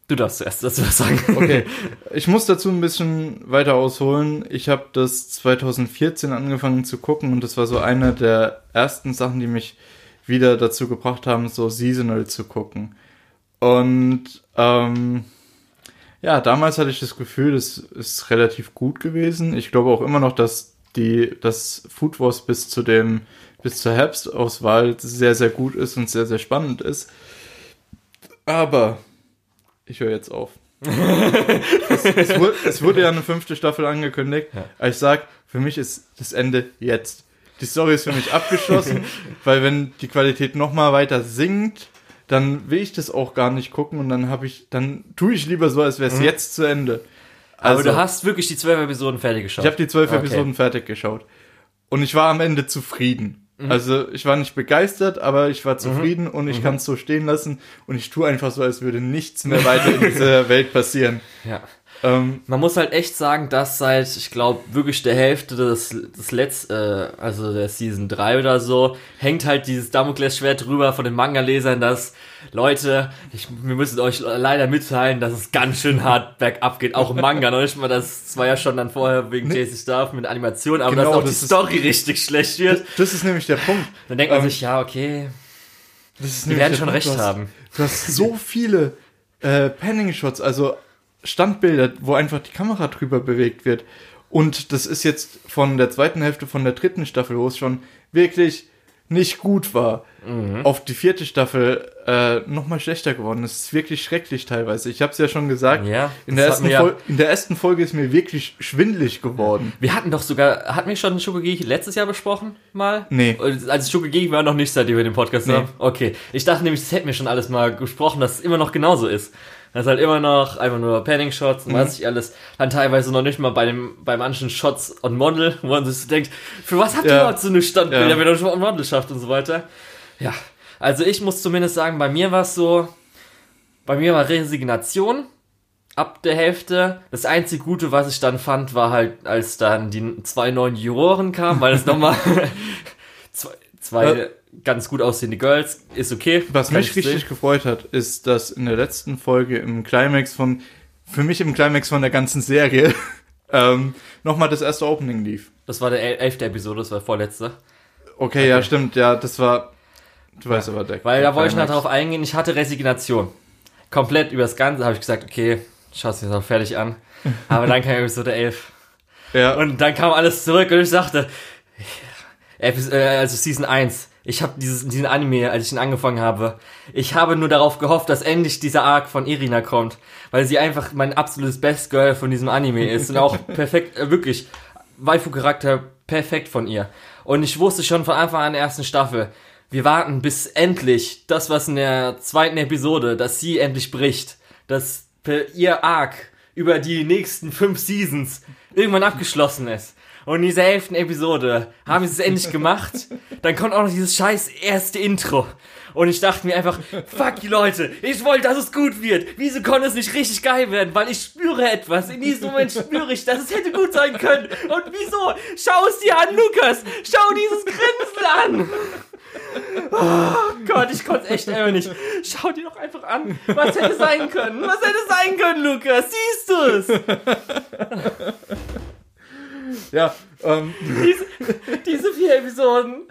Du darfst zuerst dazu was sagen. Okay. Ich muss dazu ein bisschen weiter ausholen. Ich habe das 2014 angefangen zu gucken und das war so eine der ersten Sachen, die mich wieder dazu gebracht haben, so seasonal zu gucken. Und ähm, ja, damals hatte ich das Gefühl, das ist relativ gut gewesen. Ich glaube auch immer noch, dass die das Food Wars bis zu dem bis zur Herbstauswahl sehr sehr gut ist und sehr sehr spannend ist. Aber ich höre jetzt auf. es, es, wurde, es wurde ja eine fünfte Staffel angekündigt. Ja. Ich sag, für mich ist das Ende jetzt. Die Story ist für mich abgeschlossen, weil wenn die Qualität noch mal weiter sinkt, dann will ich das auch gar nicht gucken und dann habe ich, dann tue ich lieber so, als wäre es jetzt zu Ende. Aber du hast wirklich die zwölf Episoden fertig geschaut. Ich habe die zwölf Okay. Episoden fertig geschaut. Und ich war am Ende zufrieden. Mhm. Also ich war nicht begeistert, aber ich war zufrieden und ich kann es so stehen lassen. Und ich tue einfach so, als würde nichts mehr weiter in dieser Welt passieren. Ja. Ähm, Man muss halt echt sagen, dass seit, ich glaube, wirklich der Hälfte des, des letzten, äh, also der Season 3 oder so, hängt halt dieses Damoklesschwert drüber von den Manga-Lesern, dass, Leute, ich, wir müssen euch leider mitteilen, dass es ganz schön hart bergab geht, auch im Manga, noch nicht mal, das war ja schon dann vorher wegen JC Starf mit Animation, aber Genau, dass auch das die ist- Story richtig schlecht wird, das ist nämlich der Punkt. dann denkt man Ähm, sich, ja, okay, Das ist die werden schon Punkt. recht du hast, haben. Du hast so viele äh, Panning-Shots, also Standbilder, wo einfach die Kamera drüber bewegt wird. Und das ist jetzt von der zweiten Hälfte von der dritten Staffel, wo es schon wirklich nicht gut war, Mhm. auf die vierte Staffel äh, nochmal schlechter geworden. Das ist wirklich schrecklich teilweise. Ich habe es ja schon gesagt. Ja, in, der ersten ja- in der ersten Folge ist mir wirklich schwindlig geworden. Wir hatten doch sogar, hatten wir schon Shokugeki letztes Jahr besprochen, mal? Nee. Also Shokugeki war noch nicht, seitdem wir den Podcast Nee. haben. Okay. Ich dachte nämlich, das hätten wir schon alles mal gesprochen, dass es immer noch genauso ist. Das ist halt immer noch einfach nur Panning-Shots und was ich alles. Dann teilweise noch nicht mal bei, dem, bei manchen Shots on Model, wo man sich so denkt, für was habt ihr Ja. überhaupt so eine Standbilder, Ja. wenn ihr schon on Model schafft und so weiter. Ja. Also ich muss zumindest sagen, bei mir war es so, bei mir war Resignation ab der Hälfte. Das einzige Gute, was ich dann fand, war halt, als dann die zwei neuen Juroren kamen, weil es nochmal zwei, zwei Äh. Ganz gut aussehende Girls ist okay. Was mich ich richtig sehen. gefreut hat, ist, dass in der letzten Folge im Climax von, für mich im Climax von der ganzen Serie, ähm, nochmal das erste Opening lief. Das war der el- elfte Episode, das war vorletzte. Okay, ja, stimmt, ja, das war, du weißt aber, der Weil der da wollte ich noch drauf eingehen, ich hatte Resignation. Komplett übers Ganze habe ich gesagt, okay, schau es dir noch fertig an. Aber dann kam Episode 11. Ja, Und dann kam alles zurück und ich dachte, Epis- äh, also Season 1, ich habe dieses diesen Anime, als ich ihn angefangen habe, ich habe nur darauf gehofft, dass endlich dieser Arc von Irina kommt, weil sie einfach mein absolutes Best Girl von diesem Anime ist und auch perfekt, äh, wirklich, Waifu-Charakter perfekt von ihr. Und ich wusste schon von Anfang an der ersten Staffel, wir warten bis endlich das, was in der zweiten Episode, dass sie endlich bricht, dass per- ihr Arc über die nächsten fünf Seasons irgendwann abgeschlossen ist. Und in dieser elften Episode haben sie es endlich gemacht. Dann kommt auch noch dieses scheiß erste Intro. Und ich dachte mir einfach, fuck die Leute, ich wollte, dass es gut wird. Wieso konnte es nicht richtig geil werden? Weil ich spüre etwas. In diesem Moment spüre ich, dass es hätte gut sein können. Und wieso? Schau es dir an, Lukas. Schau dieses Grinsen an. Oh Gott, ich konnte es echt einfach nicht. Schau dir doch einfach an. Was hätte sein können? Was hätte sein können, Lukas? Siehst du es? Ja, ähm, Diese, diese vier Episoden.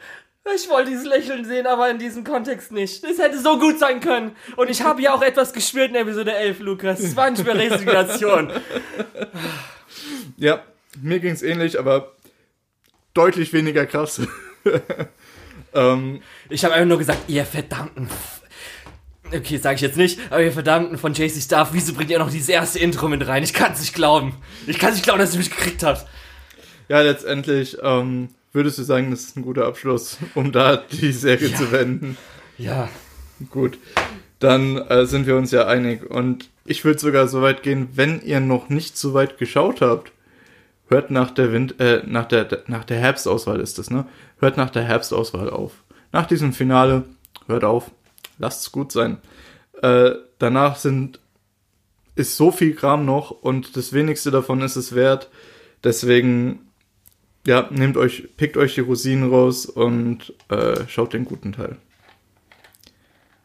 Ich wollte dieses Lächeln sehen, aber in diesem Kontext nicht. Es hätte so gut sein können. Und ich habe ja auch etwas gespürt in Episode 11, Lukas. Es war nicht mehr Resignation. ja, mir ging's ähnlich, aber deutlich weniger krass. ähm, Ich habe einfach nur gesagt, ihr verdammten... F okay, sage ich jetzt nicht, aber ihr verdammten von JC Staff, wieso bringt ihr noch dieses erste Intro mit rein? Ich kann es nicht glauben. Ich kann es nicht glauben, dass ihr mich gekriegt habt. Ja, letztendlich, ähm, würdest du sagen, das ist ein guter Abschluss, um da die Serie Ja. zu wenden. Ja. Gut, dann äh, sind wir uns ja einig. Und ich würde sogar so weit gehen, wenn ihr noch nicht so weit geschaut habt, hört nach der Wind, äh, nach der, nach der Herbstauswahl ist das, ne? Hört nach der Herbstauswahl auf. Nach diesem Finale, hört auf, lasst's gut sein. Äh, danach sind ist so viel Kram noch und das wenigste davon ist es wert. Deswegen, ja, nehmt euch, pickt euch die Rosinen raus und äh, schaut den guten Teil.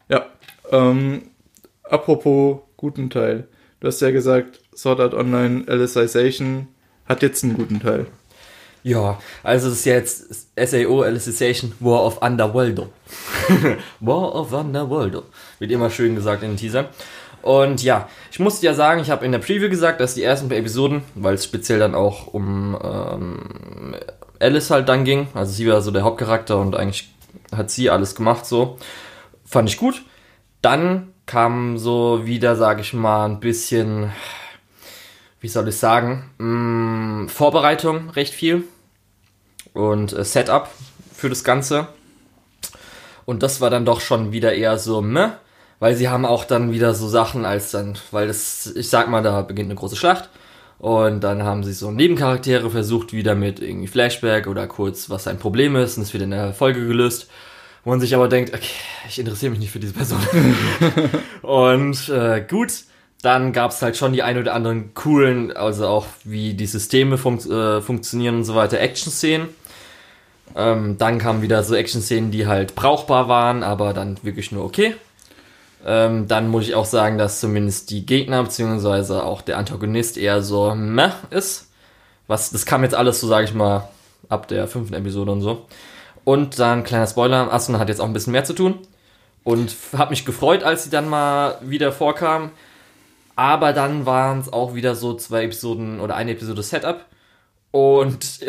Ja, ähm, apropos guten Teil. Du hast ja gesagt, Sword Art Online Alicization hat jetzt einen guten Teil. Ja, also es ist jetzt SAO Alicization War of Underworld. War of Underworld. Wird immer schön gesagt in den Teasern. Und ja, ich musste ja sagen, ich habe in der Preview gesagt, dass die ersten paar Episoden, weil es speziell dann auch um ähm, Alice halt dann ging, also sie war so der Hauptcharakter und eigentlich hat sie alles gemacht so, fand ich gut. Dann kam so wieder, sage ich mal, ein bisschen, wie soll ich sagen, mh, mm, Vorbereitung recht viel und äh, Setup für das Ganze. Und das war dann doch schon wieder eher so, meh, weil sie haben auch dann wieder so Sachen als dann, weil das, ich sag mal, da beginnt eine große Schlacht und dann haben sie so Nebencharaktere versucht, wieder mit irgendwie Flashback oder kurz, was ein Problem ist und es wird in der Folge gelöst. Wo man sich aber denkt, okay, ich interessiere mich nicht für diese Person. und äh, gut, dann gab es halt schon die ein oder anderen coolen, also auch wie die Systeme fun äh, funktionieren und so weiter, Action-Szenen. Ähm, dann kamen wieder so Action-Szenen, die halt brauchbar waren, aber dann wirklich nur okay. Ähm, dann muss ich auch sagen, dass zumindest die Gegner beziehungsweise auch der Antagonist eher so meh ist. Was, das kam jetzt alles so, sage ich mal, ab der fünften Episode und so. Und dann, kleiner Spoiler, Asuna hat jetzt auch ein bisschen mehr zu tun. Und habe mich gefreut, als sie dann mal wieder vorkam. Aber dann waren es auch wieder so zwei Episoden oder eine Episode Setup. Und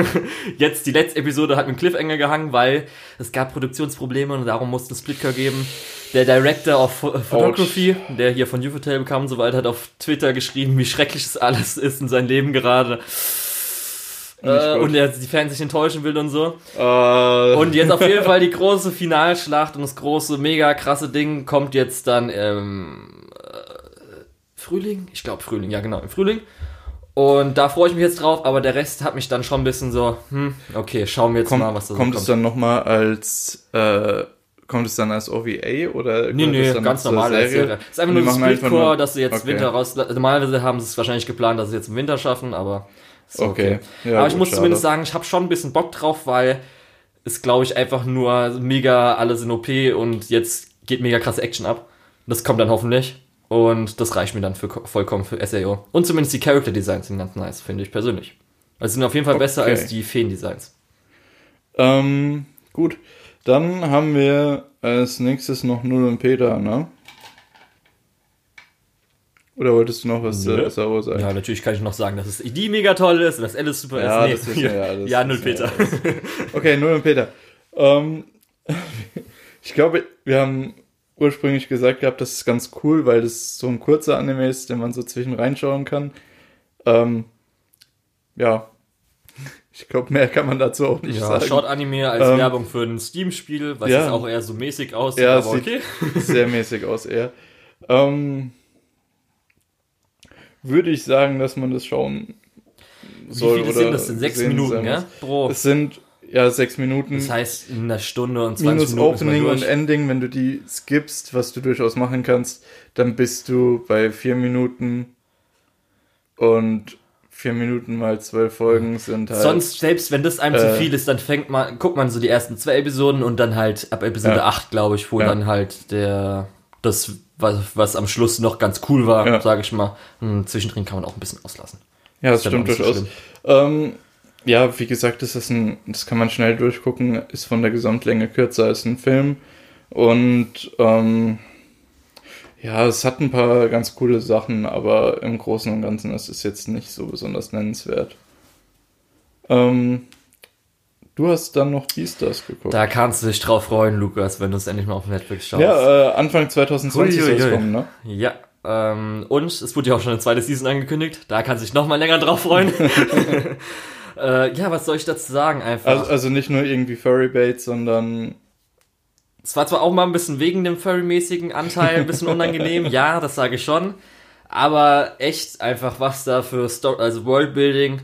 jetzt die letzte Episode hat mit Cliffhanger gehangen, weil es gab Produktionsprobleme und darum musste es Splitker geben. Der Director of Photography, Ouch. der hier von Ufotable kam und so weiter, hat auf Twitter geschrieben, wie schrecklich es alles ist in seinem Leben gerade. Äh, und er die Fans sich enttäuschen will und so. Uh. Und jetzt auf jeden Fall die große Finalschlacht und das große, mega krasse Ding kommt jetzt dann im äh, Frühling? Ich glaube Frühling, ja genau, im Frühling. Und da freue ich mich jetzt drauf, aber der Rest hat mich dann schon ein bisschen so, hm, okay, schauen wir jetzt kommt, mal, was da so kommt. Kommt es dann nochmal als, äh, kommt es dann als OVA oder? Nee, nee, ganz normal als Serie. Es ist einfach nur das Splitcore, dass sie jetzt okay. Winter raus, normalerweise haben sie es wahrscheinlich geplant, dass sie jetzt im Winter schaffen, aber okay. okay. Ja, aber ich muss schade. zumindest sagen, ich habe schon ein bisschen Bock drauf, weil es glaube ich einfach nur mega alles in OP und jetzt geht mega krasse Action ab. Das kommt dann hoffentlich. Und das reicht mir dann für, vollkommen für SAO. Und zumindest die Character Designs sind ganz nice, finde ich persönlich. Also sind auf jeden Fall okay. besser als die Feen-Designs. Ähm, gut. Dann haben wir als nächstes noch Null und Peter, ne? Oder wolltest du noch was äh, sauer sagen? Ja, natürlich kann ich noch sagen, dass es die mega toll ist und dass Alice super ja, ist. Nee. Das ist ja, alles, ja, Null Peter. Ja okay, Null und Peter. Ähm, ich glaube, wir haben ursprünglich gesagt gehabt, das ist ganz cool, weil das so ein kurzer Anime ist, den man so zwischen reinschauen kann. Ähm, ja, ich glaube, mehr kann man dazu auch nicht ja, sagen. Short Anime als ähm, Werbung für ein Steam-Spiel, was ja, jetzt auch eher so mäßig aussieht, ja, aber okay. sehr mäßig aus eher. Ähm, würde ich sagen, dass man das schauen soll. Wie viele sind das denn? Sechs Minuten, ja? Pro. Es sind ja, sechs Minuten. Das heißt, in einer Stunde und 20 Minus Minuten. Opening und Ending, wenn du die skippst, was du durchaus machen kannst, dann bist du bei vier Minuten und vier Minuten mal zwölf Folgen sind halt. Sonst, selbst wenn das einem äh, zu viel ist, dann fängt man, guckt man so die ersten zwei Episoden und dann halt ab Episode ja. 8, glaube ich, wo ja. dann halt der, das, was, was am Schluss noch ganz cool war, ja. sage ich mal. Und zwischendrin kann man auch ein bisschen auslassen. Ja, das, das stimmt durchaus. So ähm, ja, wie gesagt, das ist ein, das kann man schnell durchgucken, ist von der Gesamtlänge kürzer als ein Film. Und ähm, ja, es hat ein paar ganz coole Sachen, aber im Großen und Ganzen ist es jetzt nicht so besonders nennenswert. Ähm, du hast dann noch Beastars geguckt. Da kannst du dich drauf freuen, Lukas, wenn du es endlich mal auf Netflix schaust. Ja, äh, Anfang 2020 soll es kommen, ne? Ja, ähm, und es wurde ja auch schon eine zweite Season angekündigt. Da kannst du dich noch mal länger drauf freuen. Äh, ja, was soll ich dazu sagen einfach? Also, also nicht nur irgendwie Furry-Bait, sondern es war zwar auch mal ein bisschen wegen dem Furry-mäßigen Anteil ein bisschen unangenehm, ja, das sage ich schon. Aber echt einfach, was da für Story, also Worldbuilding,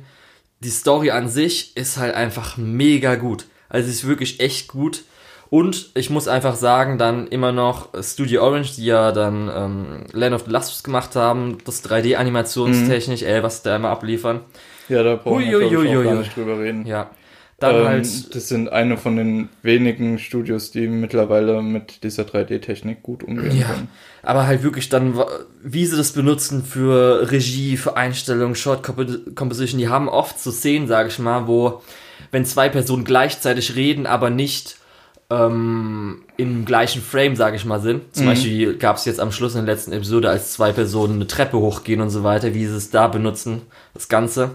die Story an sich ist halt einfach mega gut. Also ist wirklich echt gut. Und ich muss einfach sagen, dann immer noch Studio Orange, die ja dann ähm, Land of the Last gemacht haben, das 3D-Animationstechnik, ey, was da immer abliefern. Ja, da brauchen wir ich, auch gar nicht drüber reden. Ja. Dann ähm, halt, Das sind eine von den wenigen Studios, die mittlerweile mit dieser 3D-Technik gut umgehen Ja, können. aber halt wirklich dann, wie sie das benutzen für Regie, für Einstellungen, Short Compo- Composition, die haben oft so Szenen, sage ich mal, wo, wenn zwei Personen gleichzeitig reden, aber nicht ähm, im gleichen Frame, sage ich mal, sind. Zum Beispiel gab es jetzt am Schluss in der letzten Episode, als zwei Personen eine Treppe hochgehen und so weiter, wie sie es da benutzen, das Ganze.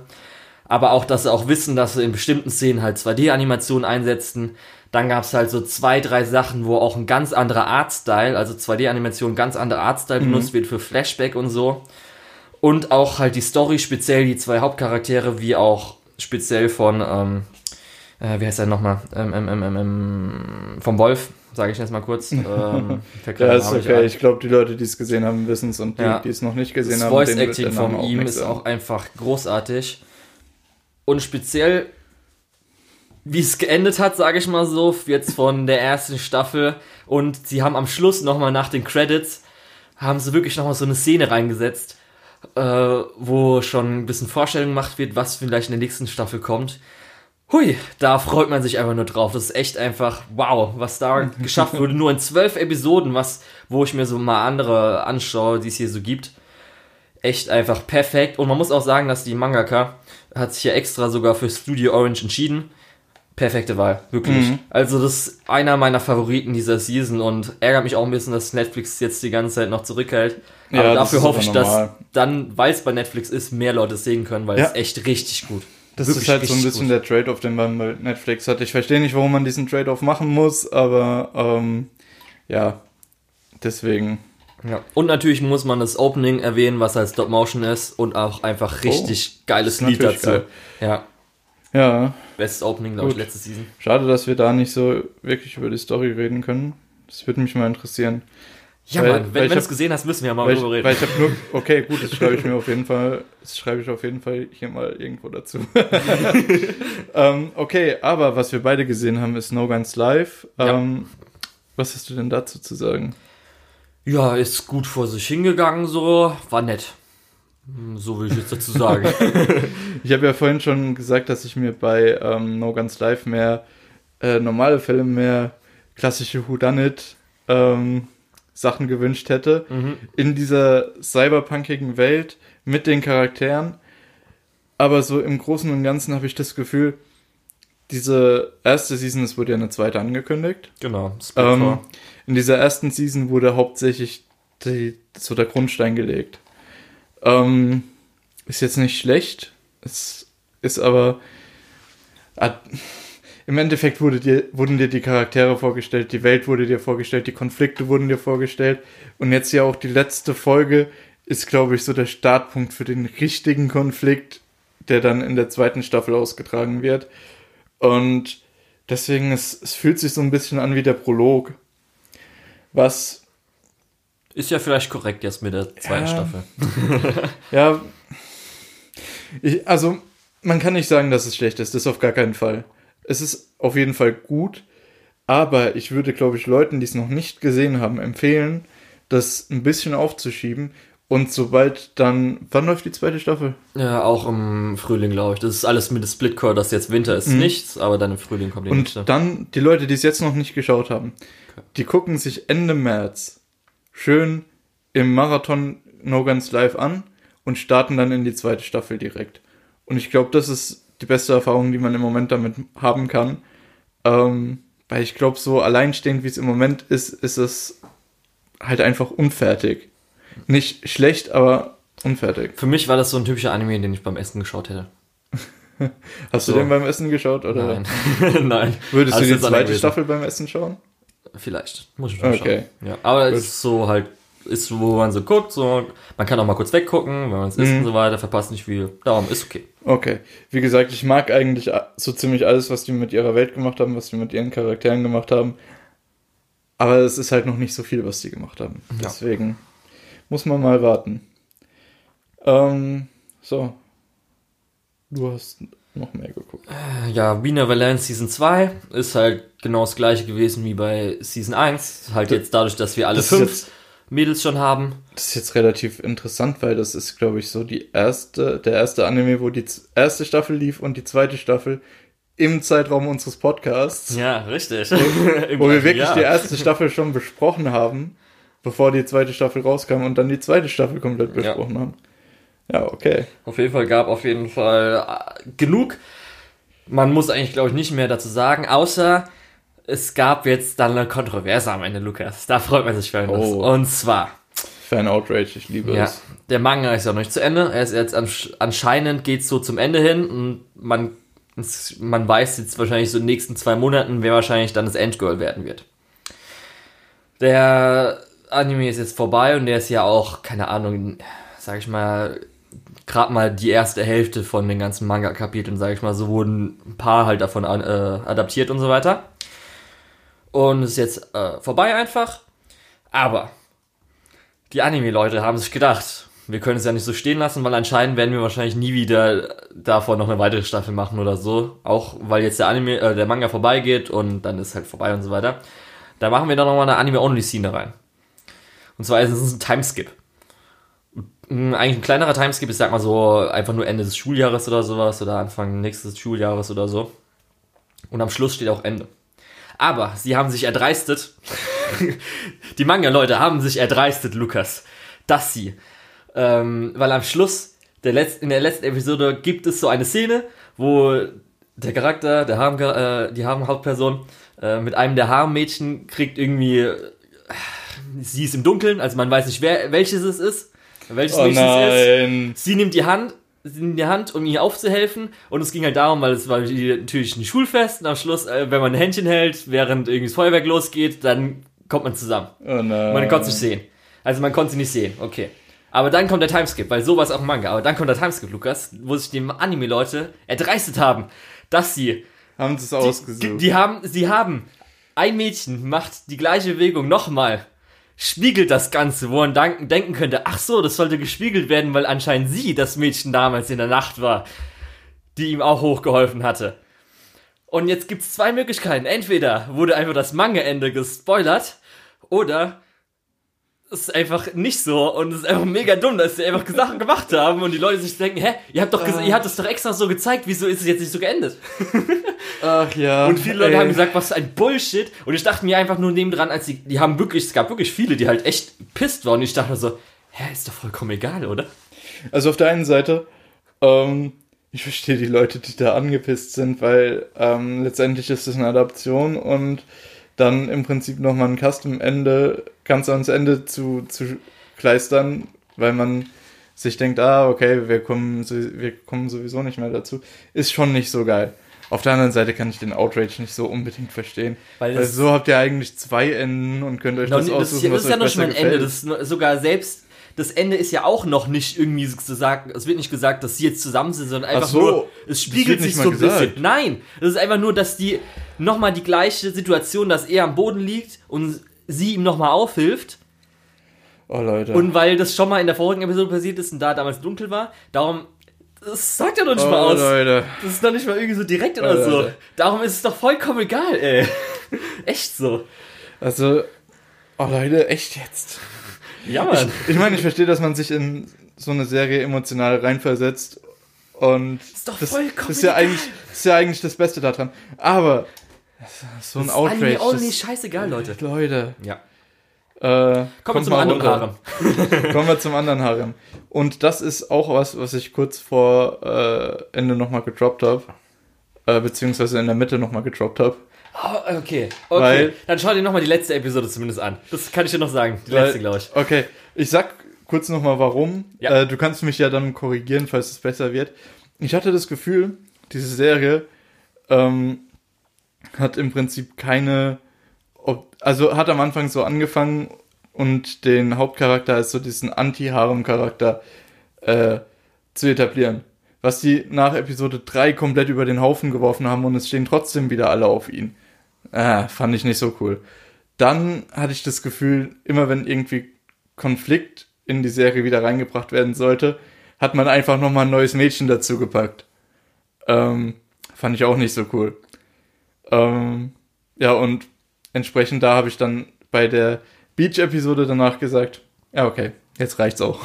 Aber auch, dass sie auch wissen, dass sie in bestimmten Szenen halt 2D-Animationen einsetzen. Dann gab es halt so zwei, drei Sachen, wo auch ein ganz anderer Artstyle, also 2D-Animation, ganz anderer Artstyle benutzt wird für Flashback und so. Und auch halt die Story, speziell die zwei Hauptcharaktere, wie auch speziell von, ähm, äh, wie heißt er nochmal? Ähm, ähm, ähm, ähm, ähm, vom Wolf, sage ich jetzt mal kurz. Ähm, Ja, ist okay. Ich glaube, die Leute, die es gesehen haben, wissen es und die, Ja. die es noch nicht gesehen Das haben, Voice denen wird Acting der Name von ihm ist auch einfach großartig. Und speziell, wie es geendet hat, sage ich mal so, jetzt von der ersten Staffel. Und sie haben am Schluss nochmal nach den Credits, haben sie wirklich nochmal so eine Szene reingesetzt, äh, wo schon ein bisschen Vorstellung gemacht wird, was vielleicht in der nächsten Staffel kommt. Hui, da freut man sich einfach nur drauf. Das ist echt einfach wow, was da geschafft wurde. Nur in zwölf Episoden, was, wo ich mir so mal andere anschaue, die es hier so gibt. Echt einfach perfekt. Und man muss auch sagen, dass die Mangaka hat sich ja extra sogar für Studio Orange entschieden. Perfekte Wahl, wirklich. Mhm. Also das ist einer meiner Favoriten dieser Season und ärgert mich auch ein bisschen, dass Netflix jetzt die ganze Zeit noch zurückhält. Ja, Aber das dafür ist hoffe ich, dass normal. dann, weil es bei Netflix ist, mehr Leute es sehen können, weil Ja. es ist echt richtig gut. Das Wirklich ist halt so ein bisschen gut. der Trade-off, den man bei Netflix hat. Ich verstehe nicht, warum man diesen Trade-off machen muss, aber ähm, ja, deswegen. Ja. Und natürlich muss man das Opening erwähnen, was halt Stop Motion ist und auch einfach richtig geiles ist Lied dazu. geil. Ja, Ja, bestes Opening, glaube ich, letzte Season. schade, dass wir da nicht so wirklich über die Story reden können. Das würde mich mal interessieren. Ja, Weil- Mann, wenn, du es gesehen hast, müssen wir ja mal drüber reden. weil ich habe nur, okay, gut, das schreibe ich mir auf jeden Fall, das schreibe ich auf jeden Fall hier mal irgendwo dazu. ähm, okay, aber was wir beide gesehen haben, ist No Guns Live. Ja. Ähm, was hast du denn dazu zu sagen? Ja, ist gut vor sich hingegangen, so, war nett. Hm, So will ich jetzt dazu sagen. Ich habe ja vorhin schon gesagt, dass ich mir bei ähm, No Guns Live mehr äh, normale Fälle, mehr klassische Whodunit ähm, Sachen gewünscht hätte. mhm. In dieser cyberpunkigen Welt mit den Charakteren. Aber so im Großen und Ganzen habe ich das Gefühl, diese erste Season, es wurde ja eine zweite angekündigt. Genau, Ähm, in dieser ersten Season wurde hauptsächlich die, so der Grundstein gelegt. Ähm, ist jetzt nicht schlecht, es ist aber ah, im Endeffekt wurde dir, wurden dir die Charaktere vorgestellt, die Welt wurde dir vorgestellt, die Konflikte wurden dir vorgestellt und jetzt ja auch die letzte Folge ist, glaube ich, so der Startpunkt für den richtigen Konflikt, der dann in der zweiten Staffel ausgetragen wird. Und deswegen, es, es fühlt sich so ein bisschen an wie der Prolog. Was, Ist ja vielleicht korrekt jetzt mit der zweiten Ja. Staffel. ja, ich, also man kann nicht sagen, dass es schlecht ist, das auf gar keinen Fall. Es ist auf jeden Fall gut, aber ich würde, glaube ich, Leuten, die es noch nicht gesehen haben, empfehlen, das ein bisschen aufzuschieben und sobald dann, wann läuft die zweite Staffel? Ja, auch im Frühling, glaube ich. Das ist alles mit dem Splitcore, das jetzt Winter ist Mhm. nichts, aber dann im Frühling kommt die nächste. Und dann die Leute, die es jetzt noch nicht geschaut haben, die gucken sich Ende März schön im Marathon No Guns Live an und starten dann in die zweite Staffel direkt. Und ich glaube, das ist die beste Erfahrung, die man im Moment damit haben kann. Ähm, weil ich glaube, so alleinstehend wie es im Moment ist, ist es halt einfach unfertig. Nicht schlecht, aber unfertig. Für mich war das so ein typischer Anime, den ich beim Essen geschaut hätte. Hast So. du den beim Essen geschaut? Oder Nein. Nein. würdest Also du die zweite. Staffel beim Essen schauen? Vielleicht. Muss ich schon Okay. schauen. Ja, aber Gut. es ist so halt, ist wo man so guckt, so, man kann auch mal kurz weggucken, wenn man es isst Mhm. und so weiter, verpasst nicht viel. Darum ist okay. Okay. Wie gesagt, ich mag eigentlich so ziemlich alles, was die mit ihrer Welt gemacht haben, was die mit ihren Charakteren gemacht haben. Aber es ist halt noch nicht so viel, was die gemacht haben. Ja. Deswegen muss man mal warten. Ähm, so. Du hast noch mehr geguckt. Ja, Wiener Valence Season 2 ist halt genau das gleiche gewesen wie bei Season 1. Halt jetzt dadurch, dass wir alle Das fünf jetzt- Mädels schon haben. Das ist jetzt relativ interessant, weil das ist, glaube ich, so die erste, der erste Anime, wo die erste Staffel lief und die zweite Staffel im Zeitraum unseres Podcasts, Ja, richtig. wo wir wirklich die erste Staffel schon besprochen haben, bevor die zweite Staffel rauskam und dann die zweite Staffel komplett besprochen haben. Ja, okay. Auf jeden Fall gab auf jeden Fall äh, genug. Man muss eigentlich, glaube ich, nicht mehr dazu sagen, außer es gab jetzt dann eine Kontroverse am Ende, Lukas. Da freut man sich für etwas. Oh. Und zwar, Fan Outrage, ich liebe ja, es. der Manga ist ja noch nicht zu Ende. Er ist jetzt ansch anscheinend geht's so zum Ende hin und man, man weiß jetzt wahrscheinlich so in den nächsten zwei Monaten, wer wahrscheinlich dann das Endgirl werden wird. Der Anime ist jetzt vorbei und der ist ja auch, keine Ahnung, sag ich mal, gerade mal die erste Hälfte von den ganzen Manga-Kapiteln, sag ich mal, so wurden ein paar halt davon an- äh, adaptiert und so weiter. Und ist jetzt äh, vorbei einfach. Aber die Anime-Leute haben sich gedacht, wir können es ja nicht so stehen lassen, weil anscheinend werden wir wahrscheinlich nie wieder davon noch eine weitere Staffel machen oder so. Auch weil jetzt der Anime, äh, der Manga vorbeigeht und dann ist halt vorbei und so weiter. Da machen wir dann nochmal eine Anime-Only-Szene rein. Und zwar ist es ein Timeskip. Eigentlich ein kleinerer Timeskip, ich sag mal so, einfach nur Ende des Schuljahres oder sowas oder Anfang nächstes Schuljahres oder so. Und am Schluss steht auch Ende. Aber sie haben sich erdreistet, die Manga-Leute haben sich erdreistet, Lukas, dass sie, ähm, weil am Schluss, der Letz-, in der letzten Episode gibt es so eine Szene, wo der Charakter, der Harem, äh, die Harem-Hauptperson, äh, mit einem der Harem-Mädchen kriegt irgendwie, äh, sie ist im Dunkeln, also man weiß nicht, wer, welches es ist, welches Oh es ist. nein. Sie nimmt die Hand, sie nimmt die Hand, um ihr aufzuhelfen. Und es ging halt darum, weil es war die- natürlich ein Schulfest. Und am Schluss, äh, wenn man ein Händchen hält, während irgendwie das Feuerwerk losgeht, dann kommt man zusammen. Oh nein. Man konnte es nicht sehen. Also man konnte sie nicht sehen, okay. Aber dann kommt der Timeskip, weil sowas auch im Manga. Aber dann kommt der Timeskip, Lukas, wo sich die Anime-Leute erdreistet haben, dass sie Haben sie es die, ausgesucht. die haben, sie haben, ein Mädchen macht die gleiche Bewegung nochmal, spiegelt das Ganze, wo man denken könnte, ach so, das sollte gespiegelt werden, weil anscheinend sie das Mädchen damals in der Nacht war, die ihm auch hochgeholfen hatte. Und jetzt gibt's zwei Möglichkeiten. Entweder wurde einfach das Manga-Ende gespoilert, oder ist einfach nicht so und es ist einfach mega dumm, dass sie einfach Sachen gemacht haben und die Leute sich denken, hä, ihr habt doch, ihr habt es doch extra so gezeigt, wieso ist es jetzt nicht so geendet? Ach ja. Und viele Leute ey. haben gesagt, was für ein Bullshit. Und ich dachte mir einfach nur nebendran, als die, die haben wirklich, es gab wirklich viele, die halt echt pisst waren. Und ich dachte mir so, hä, ist doch vollkommen egal, oder? Also auf der einen Seite, ähm, ich verstehe die Leute, die da angepisst sind, weil ähm, letztendlich ist es eine Adaption und dann im Prinzip nochmal ein Custom-Ende, ganz ans Ende zu, zu kleistern, weil man sich denkt, ah, okay, wir kommen, wir kommen sowieso nicht mehr dazu, ist schon nicht so geil. Auf der anderen Seite kann ich den Outrage nicht so unbedingt verstehen. Weil Weil, so habt ihr eigentlich zwei Enden und könnt euch das nie- das, ist, aussuchen, ja- das was ist ja euch noch mal ein Ende. gefällt. Das ist sogar selbst, das Ende ist ja auch noch nicht irgendwie gesagt, es wird nicht gesagt, dass sie jetzt zusammen sind, sondern einfach Ach so, nur, es spiegelt sich so ein bisschen. Nein, das ist einfach nur, dass die nochmal die gleiche Situation, dass er am Boden liegt und sie ihm nochmal aufhilft. Oh, Leute. Und weil das schon mal in der vorigen Episode passiert ist und da damals dunkel war, darum, das sagt ja noch nicht oh, mal aus. Leute. Das ist doch nicht mal irgendwie so direkt oder Oh, so. Leute. Darum ist es doch vollkommen egal, ey. Echt so. Also, oh Leute, echt jetzt. Ja, Mann. Ich meine, ich verstehe, dass man sich in so eine Serie emotional reinversetzt und Ist doch das, vollkommen das ist ja egal. eigentlich das ist ja eigentlich das Beste daran. Aber so ein Outrage. Anime only, das, scheißegal, Leute. Leute. Ja. Äh, Kommen wir zum anderen runter. Harem. Kommen wir zum anderen Harem. Und das ist auch was, was ich kurz vor äh, Ende nochmal gedroppt habe. Äh, beziehungsweise in der Mitte nochmal gedroppt habe. Oh, okay, okay. Weil- Dann schau dir nochmal die letzte Episode zumindest an. Das kann ich dir noch sagen. Die letzte, glaube ich. Okay, ich sag kurz nochmal warum. Ja. Äh, du kannst mich ja dann korrigieren, falls es besser wird. Ich hatte das Gefühl, diese Serie ähm, hat im Prinzip keine, ob, also hat am Anfang so angefangen und den Hauptcharakter als so diesen Anti-Harem-Charakter äh, zu etablieren. Was die nach Episode 3 komplett über den Haufen geworfen haben und es stehen trotzdem wieder alle auf ihn. Ah, fand ich nicht so cool. Dann hatte ich das Gefühl, immer wenn irgendwie Konflikt in die Serie wieder reingebracht werden sollte, hat man einfach nochmal ein neues Mädchen dazu gepackt. Ähm, fand ich auch nicht so cool. Ähm, ja, und entsprechend da habe ich dann bei der Beach-Episode danach gesagt, ja, okay, jetzt reicht's auch.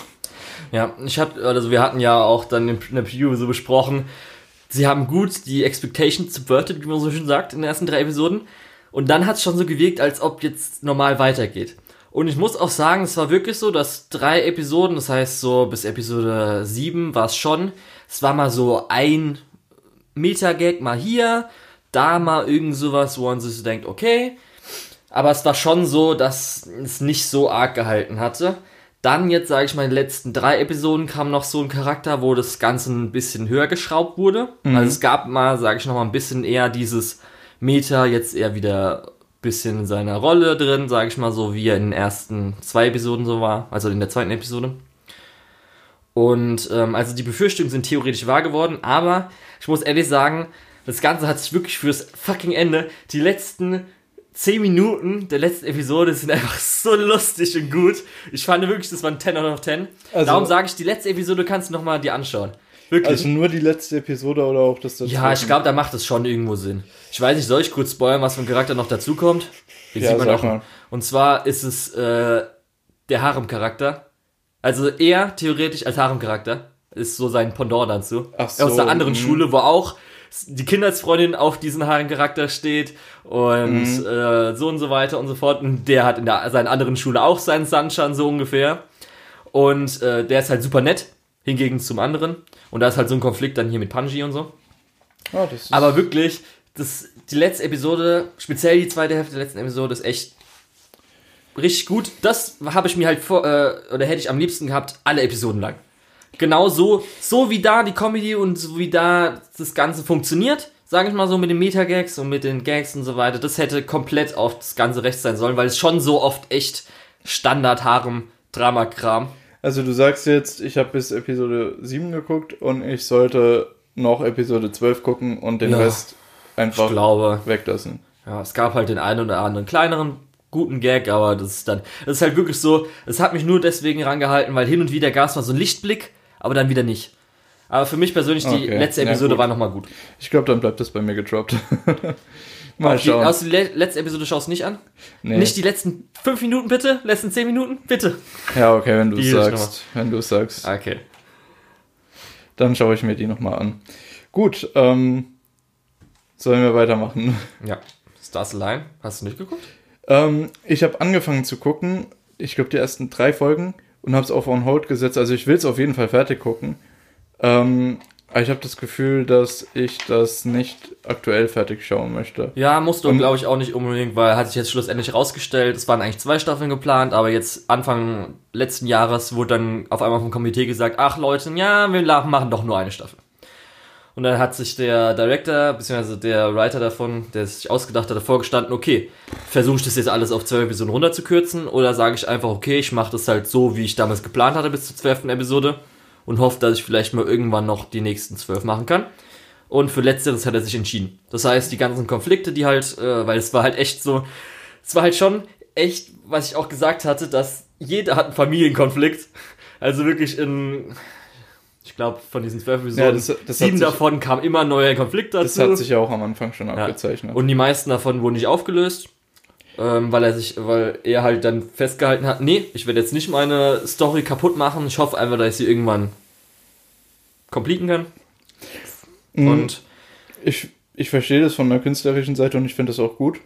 Ja, ich hatte, also wir hatten ja auch dann in der Preview so besprochen, sie haben gut die Expectations subverted, wie man so schön sagt, in den ersten drei Episoden. Und dann hat es schon so gewirkt, als ob jetzt normal weitergeht. Und ich muss auch sagen, es war wirklich so, dass drei Episoden, das heißt so bis Episode 7 war es schon, es war mal so ein Meta-Gag mal hier, da mal irgend sowas, wo man sich so denkt, okay. Aber es war schon so, dass es nicht so arg gehalten hatte. Dann jetzt, sage ich mal, in den letzten drei Episoden kam noch so ein Charakter, wo das Ganze ein bisschen höher geschraubt wurde. Mhm. Also es gab mal, sage ich noch mal, ein bisschen eher dieses Meta, jetzt eher wieder bisschen in seiner Rolle drin, sage ich mal so, wie er in den ersten zwei Episoden so war, also in der zweiten Episode. Und ähm, also die Befürchtungen sind theoretisch wahr geworden, aber ich muss ehrlich sagen, das Ganze hat sich wirklich fürs fucking Ende, die letzten 10 Minuten der letzten Episode sind einfach so lustig und gut. Ich fand wirklich, das war ein 10 out of 10. Also, Darum sage ich, die letzte Episode kannst du nochmal dir anschauen. Wirklich. Also nur die letzte Episode oder auch das dazu? Ja, ich glaube, da macht es schon irgendwo Sinn. Ich weiß nicht, soll ich kurz spoilern, was für ein Charakter noch dazukommt? Den ja, sieht man auch. Mal. Und zwar ist es äh, der Harem-Charakter. Also er theoretisch als Harem-Charakter ist so sein Pendant dazu. Ach so. Aus der anderen mh. Schule, wo auch die Kindheitsfreundin auf diesen Harem-Charakter steht und mhm. äh, so und so weiter und so fort. Und der hat in der, seiner anderen Schule auch seinen Sunshine so ungefähr. Und äh, der ist halt super nett, hingegen zum anderen. Und da ist halt so ein Konflikt dann hier mit Panji und so. Oh, Aber wirklich, das, die letzte Episode, speziell die zweite Hälfte der letzten Episode, ist echt richtig gut. Das habe ich mir halt vor, äh, oder hätte ich am liebsten gehabt, alle Episoden lang. Genau so, so wie da die Comedy und so wie da das Ganze funktioniert, sage ich mal so mit den Meta-Gags und mit den Gags und so weiter, das hätte komplett auf das ganze Recht sein sollen, weil es schon so oft echt Standard-Harem-Drama-Kram. Also du sagst jetzt, ich habe bis Episode 7 geguckt und ich sollte noch Episode 12 gucken und den ja, Rest einfach ich glaube, weglassen. Ja, es gab halt den einen oder anderen kleineren guten Gag, aber das ist dann, das ist halt wirklich so, es hat mich nur deswegen rangehalten, weil hin und wieder gab es mal so einen Lichtblick, aber dann wieder nicht. Aber für mich persönlich, die okay. letzte Episode ja, war nochmal gut. Ich glaube, dann bleibt das bei mir gedroppt. mal die, schauen. Hast du die letzte Episode schaust nicht an? Nee. Nicht die letzten fünf Minuten bitte? Letzten zehn Minuten? Bitte. Ja, okay, wenn du es sagst. Wenn du es sagst. Okay. Dann schaue ich mir die nochmal an. Gut, ähm, sollen wir weitermachen? Ja. Stars Line, hast du nicht geguckt? Ähm, ich habe angefangen zu gucken, ich glaube die ersten drei Folgen und habe es auf On Hold gesetzt. Also ich will es auf jeden Fall fertig gucken. Ähm, aber ich habe das Gefühl, dass ich das nicht aktuell fertig schauen möchte. Ja, musst du, glaube ich, auch nicht unbedingt, weil hat sich jetzt schlussendlich rausgestellt, es waren eigentlich zwei Staffeln geplant, aber jetzt Anfang letzten Jahres wurde dann auf einmal vom Komitee gesagt, ach Leute, ja, wir machen doch nur eine Staffel. Und dann hat sich der Director, beziehungsweise der Writer davon, der sich ausgedacht hatte, vorgestanden, okay, versuche ich das jetzt alles auf zwölf Episoden runterzukürzen oder sage ich einfach, okay, ich mache das halt so, wie ich damals geplant hatte bis zur zwölften Episode und hoffe, dass ich vielleicht mal irgendwann noch die nächsten zwölf machen kann. Und für letzteres hat er sich entschieden. Das heißt, die ganzen Konflikte, die halt, äh, weil es war halt echt so, es war halt schon echt, was ich auch gesagt hatte, dass jeder hat einen Familienkonflikt. Also wirklich in, ich glaube, von diesen zwölf Episoden, ja, das, das sieben davon kam immer ein neuer Konflikt dazu. Das hat sich ja auch am Anfang schon abgezeichnet. Ja. Und die meisten davon wurden nicht aufgelöst, ähm, weil er sich, weil er halt dann festgehalten hat, nee, ich werde jetzt nicht meine Story kaputt machen. Ich hoffe einfach, dass ich sie irgendwann completen kann. Mhm. Und ich, ich verstehe das von der künstlerischen Seite und ich finde das auch gut.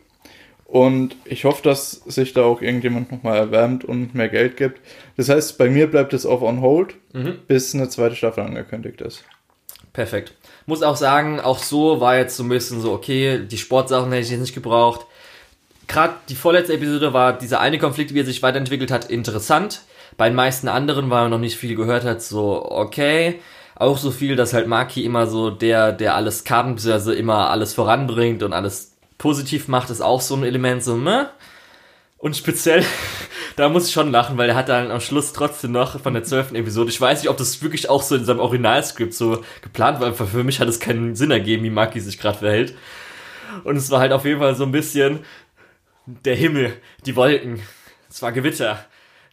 Und ich hoffe, dass sich da auch irgendjemand nochmal erwärmt und mehr Geld gibt. Das heißt, bei mir bleibt es auf on hold, mhm. bis eine zweite Staffel angekündigt ist. Perfekt. Muss auch sagen, auch so war jetzt so ein bisschen so, okay, die Sportsachen hätte ich jetzt nicht gebraucht. Gerade die vorletzte Episode war dieser eine Konflikt, wie er sich weiterentwickelt hat, interessant. Bei den meisten anderen, weil man noch nicht viel gehört hat, so, okay. Auch so viel, dass halt Maki immer so der, der alles kann, also immer alles voranbringt und alles positiv macht, ist auch so ein Element, so, ne? Und speziell, da muss ich schon lachen, weil er hat dann am Schluss trotzdem noch von der zwölften Episode, ich weiß nicht, ob das wirklich auch so in seinem Originalskript so geplant war, aber für mich hat es keinen Sinn ergeben, wie Maki sich gerade verhält. Und es war halt auf jeden Fall so ein bisschen der Himmel, die Wolken. Es war Gewitter.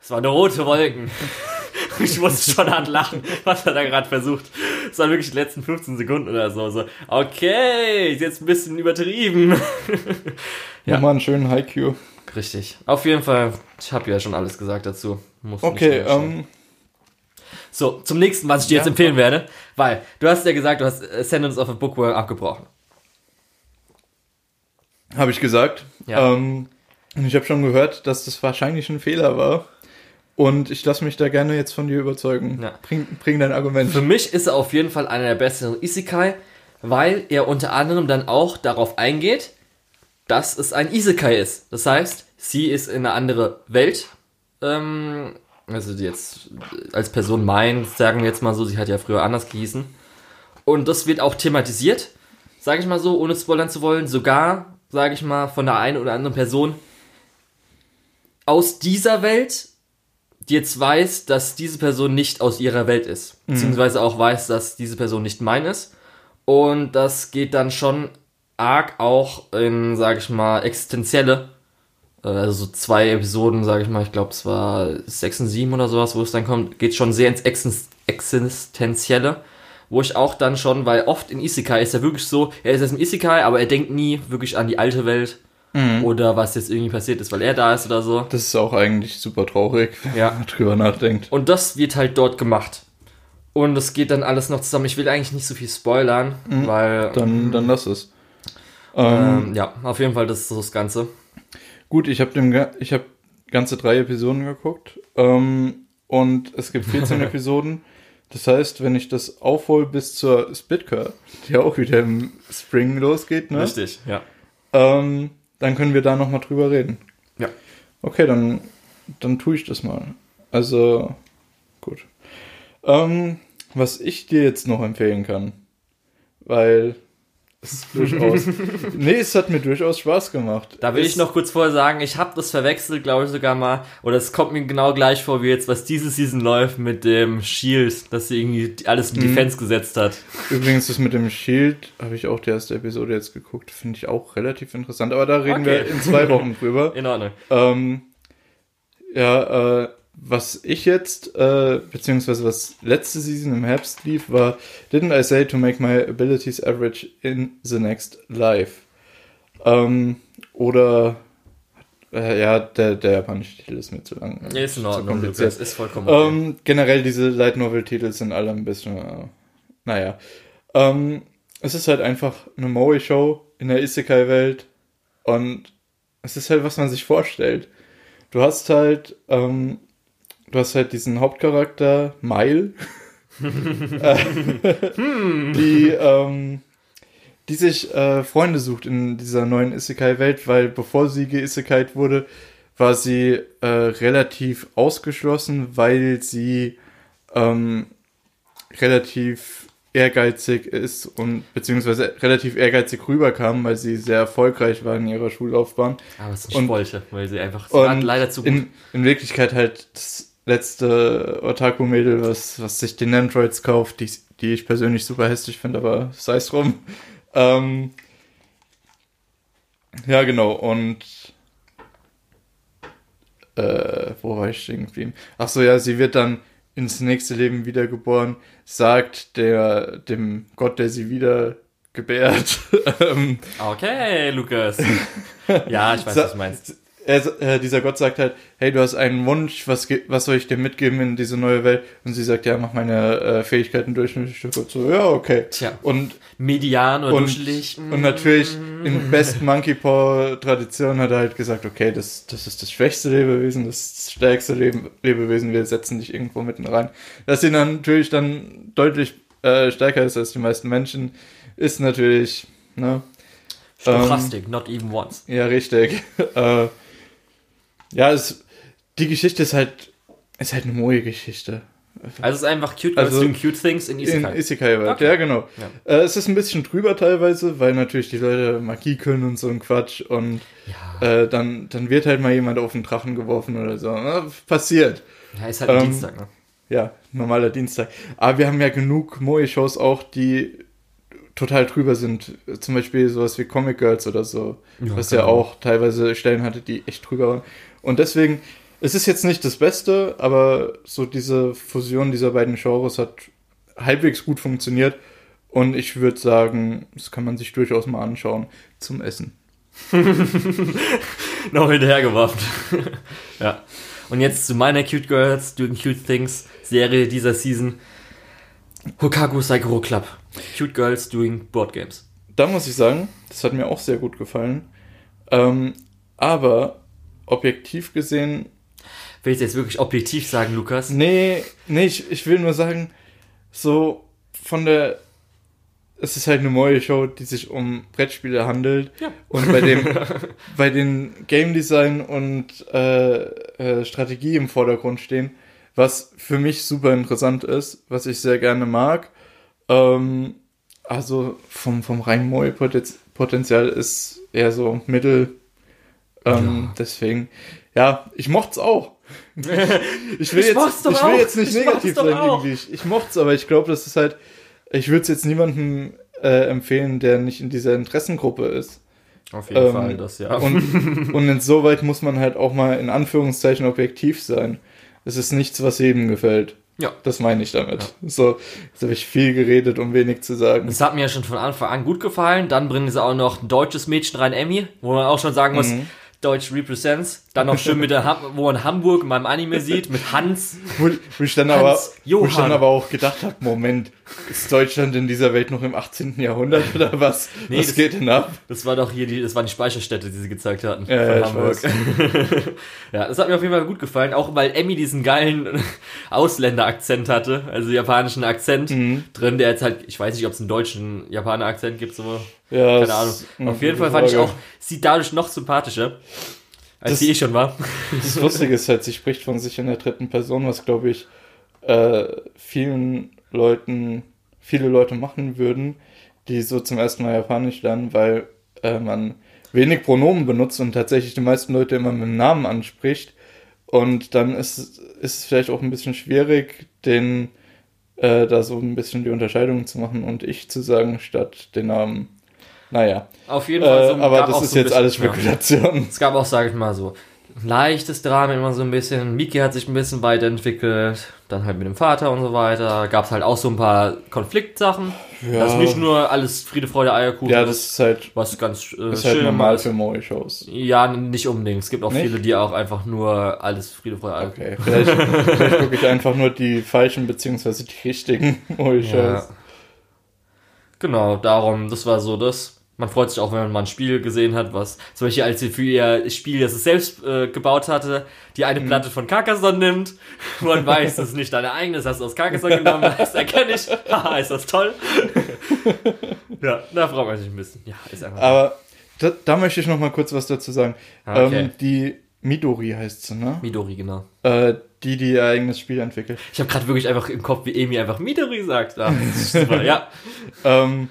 Es war eine rote Wolken. Ich musste schon hart lachen, was er da gerade versucht. Das waren wirklich die letzten 15 Sekunden oder so. so okay, ist jetzt ein bisschen übertrieben. ja. Nochmal einen schönen Haiku. Richtig. Auf jeden Fall, ich habe ja schon alles gesagt dazu. Muss okay, ähm. So, zum nächsten, was ich dir ja. jetzt empfehlen werde, weil du hast ja gesagt, du hast Sentence of a Bookworm abgebrochen. Habe ich gesagt. Ja. Ähm, und ich habe schon gehört, dass das wahrscheinlich ein Fehler war. Und ich lasse mich da gerne jetzt von dir überzeugen. Ja. Bring, bring dein Argument. Für mich ist er auf jeden Fall einer der besseren Isekai, weil er unter anderem dann auch darauf eingeht, dass es ein Isekai ist. Das heißt, sie ist in eine andere Welt. Ähm, also jetzt als Person mein, sagen wir jetzt mal so, sie hat ja früher anders gehießen. Und das wird auch thematisiert, sage ich mal so, ohne spoilern zu wollen. Sogar, sage ich mal, von der einen oder anderen Person aus dieser Welt, die jetzt weiß, dass diese Person nicht aus ihrer Welt ist. Mhm. Beziehungsweise auch weiß, dass diese Person nicht mein ist. Und das geht dann schon arg auch in, sag ich mal, existenzielle, äh, also so zwei Episoden, sag ich mal, ich glaube es war sechs und sieben oder sowas, wo es dann kommt, geht schon sehr ins Existenzielle, wo ich auch dann schon, weil oft in Isekai ist er wirklich so, er ist jetzt im Isekai, aber er denkt nie wirklich an die alte Welt Mhm. Oder was jetzt irgendwie passiert ist, weil er da ist oder so. Das ist auch eigentlich super traurig, wenn ja. man drüber nachdenkt. Und das wird halt dort gemacht. Und es geht dann alles noch zusammen. Ich will eigentlich nicht so viel spoilern, mhm. weil. Dann, dann lass es. Ähm, ähm, ja, auf jeden Fall, das ist so das Ganze. Gut, ich habe hab ganze drei Episoden geguckt. Ähm, und es gibt 14 Episoden. Das heißt, wenn ich das aufhole bis zur Splitcar, die auch wieder im Spring losgeht, ne? Richtig, ja. Ähm, dann können wir da nochmal drüber reden. Ja. Okay, dann, dann tue ich das mal. Also, gut. Ähm, was ich dir jetzt noch empfehlen kann, weil es durchaus. nee, es hat mir durchaus Spaß gemacht. Da will es ich noch kurz vorher sagen, ich habe das verwechselt, glaube ich sogar mal. Oder es kommt mir genau gleich vor, wie jetzt, was diese Season läuft mit dem Shield, dass sie irgendwie alles in mhm. Defense gesetzt hat. Übrigens, das mit dem Shield habe ich auch die erste Episode jetzt geguckt. Finde ich auch relativ interessant. Aber da reden okay. wir in zwei Wochen drüber. in Ordnung. Ähm, ja, äh, was ich jetzt, äh, beziehungsweise was letzte Season im Herbst lief, war Didn't I say to make my abilities average in the next life? Ähm, oder äh, ja, der, der japanische Titel ist mir zu lang. Ja, ist in Ordnung, Lukas, ist vollkommen okay. ähm, Generell diese Light Novel Titel sind alle ein bisschen, äh, naja. Ähm, es ist halt einfach eine Moe-Show in der Isekai-Welt und es ist halt, was man sich vorstellt. Du hast halt ähm, du hast halt diesen Hauptcharakter, Mile, die, ähm, die sich äh, Freunde sucht in dieser neuen Isekai-Welt, weil bevor sie geisekait wurde, war sie äh, relativ ausgeschlossen, weil sie ähm, relativ ehrgeizig ist und beziehungsweise relativ ehrgeizig rüberkam, weil sie sehr erfolgreich war in ihrer Schullaufbahn. Aber es ist eine Spolte, weil sie einfach sie leider zu gut. In, in Wirklichkeit halt das letzte Otaku-Mädel, was, was sich den Androids kauft, die, die ich persönlich super hässlich finde, aber sei es drum. Ähm, ja, genau, und äh, wo war ich stehen geblieben? Ach so, ja, sie wird dann ins nächste Leben wiedergeboren, sagt der, dem Gott, der sie wieder gebärt. Ähm, okay, Lukas. ja, ich weiß, was du meinst er, äh, dieser Gott sagt halt, hey, du hast einen Wunsch, was, was soll ich dir mitgeben in diese neue Welt? Und sie sagt, ja, mach meine äh, Fähigkeiten durchschnittlich. Und so, ja, okay. Tja. Und median oder und, duschelig. Und natürlich in Best Monkey Paw Tradition hat er halt gesagt, okay, das, das ist das schwächste Lebewesen, das stärkste Lebe Lebewesen, wir setzen dich irgendwo mitten rein. Dass sie dann natürlich dann deutlich äh, stärker ist als die meisten Menschen, ist natürlich, ne? Stochastik, ähm, not even once. Ja, richtig. äh, ja, es, die Geschichte ist halt, ist halt eine moje Geschichte. Also es ist einfach cute also doing cute things in Isekai. In Isekai Welt, okay. ja genau. Ja. Äh, es ist ein bisschen drüber teilweise, weil natürlich die Leute Magie können und so ein Quatsch und ja. äh, dann, dann wird halt mal jemand auf den Drachen geworfen oder so. Na, passiert. Ja, ist halt ein ähm, Dienstag, ne? Ja, normaler Dienstag. Aber wir haben ja genug Moe-Shows auch, die total drüber sind. Zum Beispiel sowas wie Comic Girls oder so. Ja, was genau. ja auch teilweise Stellen hatte, die echt drüber waren. Und deswegen, es ist jetzt nicht das Beste, aber so diese Fusion dieser beiden Genres hat halbwegs gut funktioniert. Und ich würde sagen, das kann man sich durchaus mal anschauen zum Essen. Noch hinterhergeworfen. ja. Und jetzt zu meiner Cute Girls Doing Cute Things Serie dieser Season. Hokaku Saikoro Club. Cute Girls Doing Board Games. Da muss ich sagen, das hat mir auch sehr gut gefallen. Ähm, aber objektiv gesehen. Willst du jetzt wirklich objektiv sagen, Lukas? Nee, nee, ich, ich will nur sagen, so von der es ist halt eine neue Show, die sich um Brettspiele handelt. Ja. Und bei dem, bei den Game Design und äh, äh, Strategie im Vordergrund stehen, was für mich super interessant ist, was ich sehr gerne mag. Ähm, also vom, vom rein Moe-Potenzial ist eher so mittel. Ähm, ja. Deswegen, ja, ich mochte es auch. ich will, ich jetzt, ich will jetzt nicht ich negativ sein irgendwie. Ich, ich mochte es, aber ich glaube, das ist halt ich würde es jetzt niemandem äh, empfehlen, der nicht in dieser Interessengruppe ist. Auf jeden ähm, Fall, das ja. Und, und insoweit muss man halt auch mal in Anführungszeichen objektiv sein. Es ist nichts, was jedem gefällt. Ja. Das meine ich damit. Ja. So, jetzt habe ich viel geredet, um wenig zu sagen. Es hat mir ja schon von Anfang an gut gefallen. Dann bringen sie auch noch ein deutsches Mädchen rein, Emmy, wo man auch schon sagen muss, mhm. Deutsch Represents. Dann noch schön mit der, Ham wo man Hamburg in meinem Anime sieht, mit Hans. Wo, wo ich, dann Hans aber, wo ich dann aber auch gedacht habe, Moment, ist Deutschland in dieser Welt noch im 18. Jahrhundert oder was? Nee, was das, geht denn ab? Das war doch hier die, das waren die Speicherstätte, die sie gezeigt hatten. Ja, ja Hamburg. ja, das hat mir auf jeden Fall gut gefallen, auch weil Emmy diesen geilen Ausländerakzent hatte, also japanischen Akzent mhm. drin, der jetzt halt, ich weiß nicht, ob es einen deutschen Japaner-Akzent gibt, so. Ja, Keine Ahnung. Auf jeden Fall fand Frage. ich auch, sieht dadurch noch sympathischer. Als das, sie eh schon war. Das Lustige ist halt, sie spricht von sich in der dritten Person, was glaube ich äh, vielen Leuten, viele Leute machen würden, die so zum ersten Mal Japanisch lernen, weil äh, man wenig Pronomen benutzt und tatsächlich die meisten Leute immer mit dem Namen anspricht. Und dann ist, ist es vielleicht auch ein bisschen schwierig, den äh, da so ein bisschen die Unterscheidung zu machen und ich zu sagen, statt den Namen. Naja. Auf jeden Fall. So, äh, aber das ist so jetzt bisschen, alles Spekulation. Ja. Es gab auch, sage ich mal so, leichtes Drama immer so ein bisschen. Miki hat sich ein bisschen weiterentwickelt, dann halt mit dem Vater und so weiter. Gab es halt auch so ein paar Konfliktsachen. Ja. Das ist nicht nur alles Friede, Freude, Eierkuchen. Ja, das ist halt was ganz äh, ist halt schön halt normal für Moe-Shows. Ja, nicht unbedingt. Es gibt auch nicht? viele, die auch einfach nur alles Friede, Freude, Eierkuchen. Okay, vielleicht, vielleicht gucke ich einfach nur die falschen beziehungsweise die richtigen Moe-Shows. Ja. Genau, darum, das war so das. Man freut sich auch, wenn man mal ein Spiel gesehen hat, was zum Beispiel als sie für ihr Spiel, das es selbst äh, gebaut hatte, die eine mhm. Platte von Carcassonne nimmt. Man weiß, das ist nicht deine eigene, das hast du aus Carcassonne genommen, das erkenne ich. Haha, ist das toll. ja, da freut man sich ein bisschen. Ja, ist einfach. Aber da, da, möchte ich noch mal kurz was dazu sagen. Ah, okay. Ähm, die Midori heißt sie, ne? Midori, genau. Äh, die, die ihr eigenes Spiel entwickelt. Ich habe gerade wirklich einfach im Kopf, wie Emi einfach Midori sagt. Ah, ja. ähm,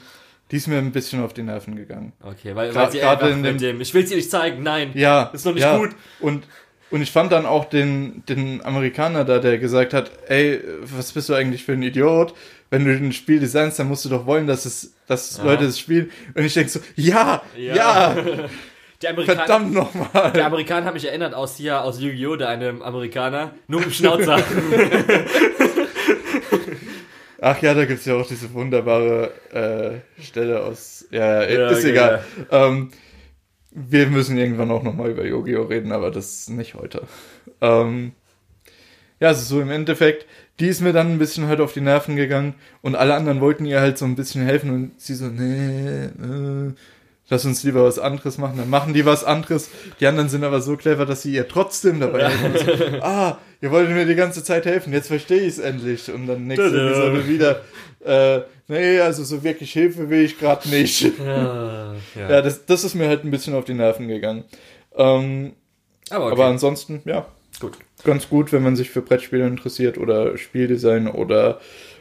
die ist mir ein bisschen auf die Nerven gegangen. Okay, weil, weil sie einfach in dem, dem, ich will sie nicht zeigen, nein, ja, ist noch nicht ja. gut. Und, und ich fand dann auch den, den Amerikaner da, der gesagt hat, ey, was bist du eigentlich für ein Idiot? Wenn du ein Spiel designst, dann musst du doch wollen, dass es, dass ja. Leute es spielen. Und ich denke so, ja, ja. ja. Verdammt nochmal. Der Amerikaner hat mich erinnert aus hier, aus Yu-Gi-Oh!, der eine Amerikaner, nur mit Schnauzer. Ach ja, da gibt es ja auch diese wunderbare äh, Stelle aus. Ja, ja ist okay, egal. Ja. Ähm, wir müssen irgendwann auch nochmal über Yu-Gi-Oh! reden, aber das nicht heute. Ähm, ja, also so im Endeffekt, die ist mir dann ein bisschen halt auf die Nerven gegangen und alle anderen wollten ihr halt so ein bisschen helfen und sie so, nee, äh, lass uns lieber was anderes machen. Dann machen die was anderes. Die anderen sind aber so clever, dass sie ihr trotzdem dabei helfen. So, ah, ihr wolltet mir die ganze Zeit helfen, jetzt verstehe ich es endlich. Und dann nächste Episode wieder, äh, nee, also so wirklich Hilfe will ich gerade nicht. Ja, ja. ja das, das ist mir halt ein bisschen auf die Nerven gegangen. Ähm, aber, okay. aber ansonsten, ja, gut. ganz gut, wenn man sich für Brettspiele interessiert oder Spieldesign oder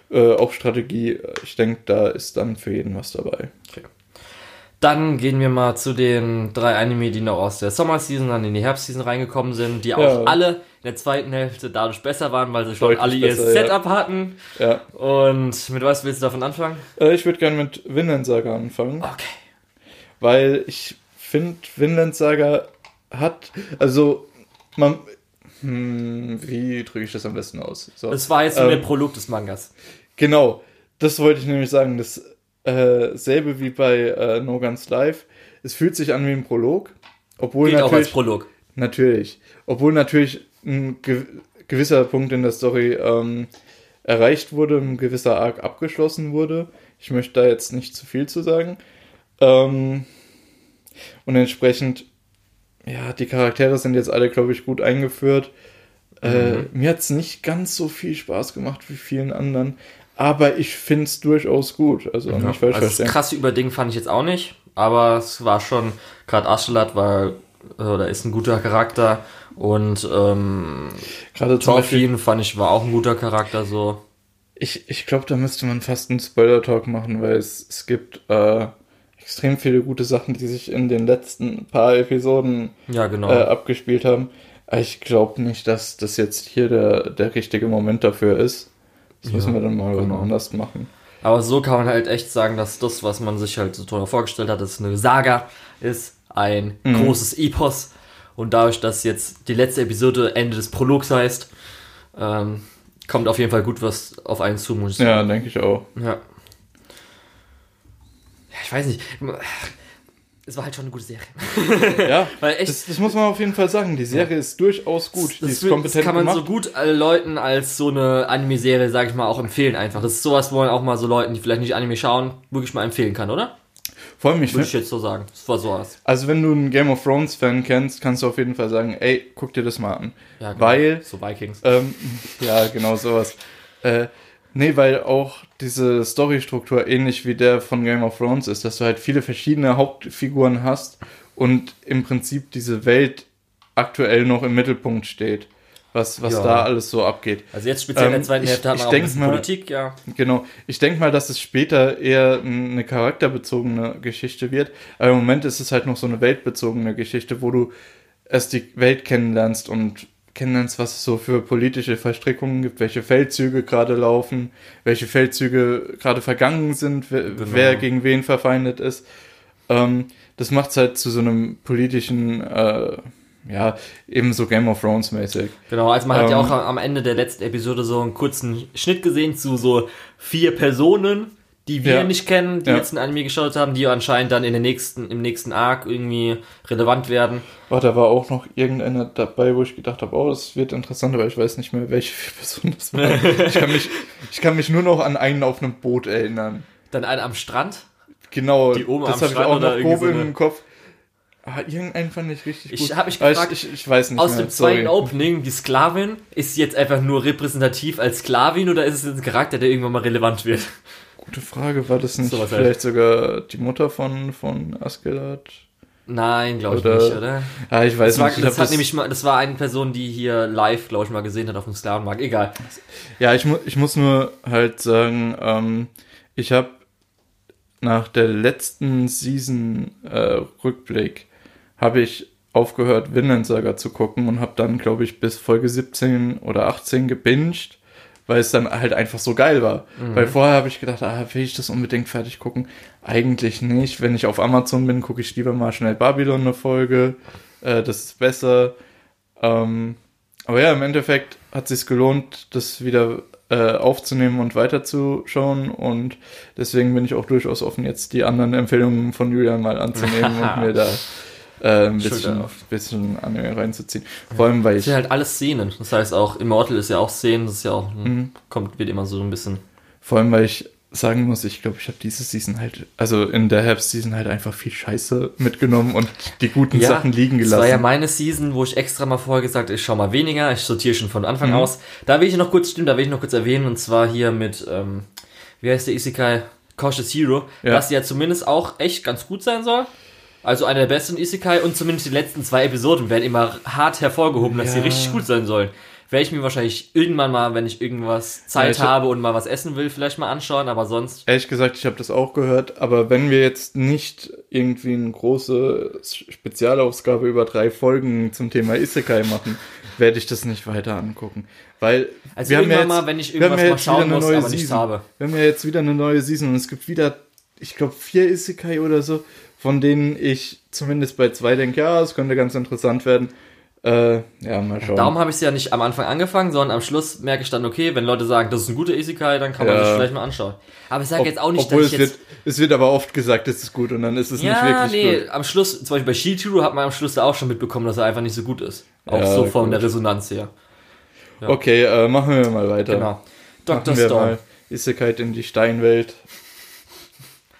äh, auch Strategie. Ich denke, da ist dann für jeden was dabei. Okay. Dann gehen wir mal zu den drei Anime, die noch aus der Sommerseason dann in die Herbstseason reingekommen sind, die auch alle in der zweiten Hälfte dadurch besser waren, weil sie schon Deutlich alle ihr besser, Setup ja. hatten. Ja. Und mit was willst du davon anfangen? Äh, ich würde gerne mit Vinland Saga anfangen. Okay. Weil ich finde, Vinland Saga hat, also man, Hm, wie drücke ich das am besten aus? So. Das war jetzt nur Ähm, der Prolog des Mangas. Genau, das wollte ich nämlich sagen. Das äh, selbe wie bei äh, No Guns Live. Es fühlt sich an wie ein Prolog, obwohl Geht auch als natürlich, Prolog. natürlich, obwohl natürlich ein ge gewisser Punkt in der Story ähm, erreicht wurde, ein gewisser Arc abgeschlossen wurde. Ich möchte da jetzt nicht zu viel zu sagen. Ähm, und entsprechend, ja, die Charaktere sind jetzt alle, glaube ich, gut eingeführt. Äh, mir hat es nicht ganz so viel Spaß gemacht wie vielen anderen, aber ich finde es durchaus gut. Also, nicht falsch Also das verstehen. krasse Überding fand ich jetzt auch nicht, aber es war schon, gerade Aschelat war, äh, oder ist ein guter Charakter und ähm, Gerade Thorfinn fand ich war auch ein guter Charakter so. ich, ich glaube, da müsste man fast einen Spoiler-Talk machen, weil es, es gibt äh, extrem viele gute Sachen, die sich in den letzten paar Episoden Ja, genau. äh, abgespielt haben. Ich glaube nicht, dass das jetzt hier der, der richtige Moment dafür ist. Das Ja, müssen wir dann mal genau. anders machen. Aber so kann man halt echt sagen, dass das, was man sich halt so toll vorgestellt hat, dass es eine Saga ist, ein Mhm. großes Epos. Und dadurch, dass jetzt die letzte Episode Ende des Prologs heißt, ähm, kommt auf jeden Fall gut was auf einen zu, muss ich sagen. Ja, denke ich auch. Ja. Ja, ich weiß nicht. Es war halt schon eine gute Serie. Ja, Weil echt, das, das muss man auf jeden Fall sagen. Die Serie ist durchaus gut. Die das, ist will- kompetent das kann man gemacht. so gut Leuten als so eine Anime-Serie, sag ich mal, auch empfehlen einfach. Das ist sowas, wo man auch mal so Leuten, die vielleicht nicht Anime schauen, wirklich mal empfehlen kann, oder? Vor allem, ich Würde find, ich jetzt so sagen. Das war sowas. also wenn du einen Game of Thrones Fan kennst, kannst du auf jeden Fall sagen, ey, guck dir das mal an. Ja, genau. Weil, So Vikings. ähm, ja, genau sowas. Äh, nee, weil auch diese Storystruktur ähnlich wie der von Game of Thrones ist, dass du halt viele verschiedene Hauptfiguren hast und im Prinzip diese Welt aktuell noch im Mittelpunkt steht. Was, was Ja. da alles so abgeht. Also jetzt speziell in der ähm, zweiten ich- Hälfte ich man auch ein mal- Politik, ja. Genau. Ich denke mal, dass es später eher eine charakterbezogene Geschichte wird. Aber im Moment ist es halt noch so eine weltbezogene Geschichte, wo du erst die Welt kennenlernst und kennenlernst, was es so für politische Verstrickungen gibt, welche Feldzüge gerade laufen, welche Feldzüge gerade vergangen sind, wer, Genau. wer gegen wen verfeindet ist. Ähm, das macht es halt zu so einem politischen, äh, ja, eben so Game of Thrones mäßig. Genau, also man hat ja Ähm, auch am Ende der letzten Episode so einen kurzen Schnitt gesehen zu so vier Personen, die wir Ja. nicht kennen, die Ja. jetzt ein Anime geschaut haben, die anscheinend dann in den nächsten, im nächsten Arc irgendwie relevant werden. Oh, da war auch noch irgendeiner dabei, wo ich gedacht habe, oh, das wird interessant, aber ich weiß nicht mehr, welche vier Personen das waren. ich, kann mich, ich kann mich nur noch an einen auf einem Boot erinnern. Dann einer am Strand. Genau, Die oben das habe ich auch noch irgendwie grob so eine- im Kopf. Ah, irgendeinen fand ich richtig Ich gut. hab mich Aber gefragt, ich, ich, ich weiß nicht Aus mehr, dem zweiten sorry. Opening, die Sklavin, ist sie jetzt einfach nur repräsentativ als Sklavin oder ist es ein Charakter, der irgendwann mal relevant wird? Gute Frage, war das nicht halt. vielleicht sogar die Mutter von, von Askelat? Nein, glaube ich Oder- nicht, oder? Ah, ich weiß Das, war, nicht. Ich das hat nämlich mal, das war eine Person, die hier live, glaube ich, mal gesehen hat auf dem Sklavenmarkt. Egal. Ja, ich, mu ich muss nur halt sagen, ähm, ich habe nach der letzten Season äh, Rückblick habe ich aufgehört, Vinland Saga zu gucken und habe dann, glaube ich, bis Folge 17 oder 18 gebinged, weil es dann halt einfach so geil war. Weil vorher habe ich gedacht, ah, will ich das unbedingt fertig gucken? Eigentlich nicht. Wenn ich auf Amazon bin, gucke ich lieber mal schnell Babylon eine Folge. Äh, das ist besser. Ähm, aber ja, im Endeffekt hat es sich gelohnt, das wieder äh, aufzunehmen und weiterzuschauen. Und deswegen bin ich auch durchaus offen, jetzt die anderen Empfehlungen von Julian mal anzunehmen und mir da äh, ein bisschen, bisschen Anime reinzuziehen. Vor allem, weil Das ich. sind halt alles Szenen. Das heißt auch, Immortal ist ja auch Szenen, das ist ja auch, Mhm. kommt, wird immer so ein bisschen. Vor allem, weil ich sagen muss, ich glaube, ich habe diese Season halt, also in der Herbst-Season halt einfach viel Scheiße mitgenommen und die guten Sachen liegen Das gelassen. war ja meine Season, wo ich extra mal vorher gesagt habe, ich schau mal weniger, ich sortiere schon von Anfang Mhm. aus. Da will ich noch kurz, stimmt, da will ich noch kurz erwähnen, und zwar hier mit, ähm, wie heißt der Isekai? Cautious Hero, Ja. dass sie ja zumindest auch echt ganz gut sein soll. Also einer der besten Isekai und zumindest die letzten zwei Episoden werden immer hart hervorgehoben, dass sie Ja. richtig gut sein sollen. Werde ich mir wahrscheinlich irgendwann mal, wenn ich irgendwas Zeit Ja, ich- habe und mal was essen will, vielleicht mal anschauen, aber sonst. Ehrlich gesagt, ich habe das auch gehört, aber wenn wir jetzt nicht irgendwie eine große Spezialausgabe über drei Folgen zum Thema Isekai machen, werde ich das nicht weiter angucken. Weil Also wir haben ja jetzt, mal, wenn ich irgendwas mal schauen eine muss, neue aber nichts habe. Wir haben ja jetzt wieder eine neue Season und es gibt wieder, ich glaube, vier Isekai oder so, von denen ich zumindest bei zwei denke, ja, es könnte ganz interessant werden. Äh, ja, mal schauen. Darum habe ich es ja nicht am Anfang angefangen, sondern am Schluss merke ich dann, okay, wenn Leute sagen, das ist ein guter Isekai, dann kann man Ja. sich vielleicht mal anschauen. Aber ich sage jetzt auch nicht, Obwohl dass es ich jetzt... wird, es wird aber oft gesagt, es ist gut und dann ist es ja, nicht wirklich nee, gut. am Schluss, zum Beispiel bei Shituru hat man am Schluss da auch schon mitbekommen, dass er einfach nicht so gut ist. Auch Ja, so von gut. der Resonanz her. Ja. Okay, äh, machen wir mal weiter. Genau. Dr. Stone. mal Isekai in die Steinwelt.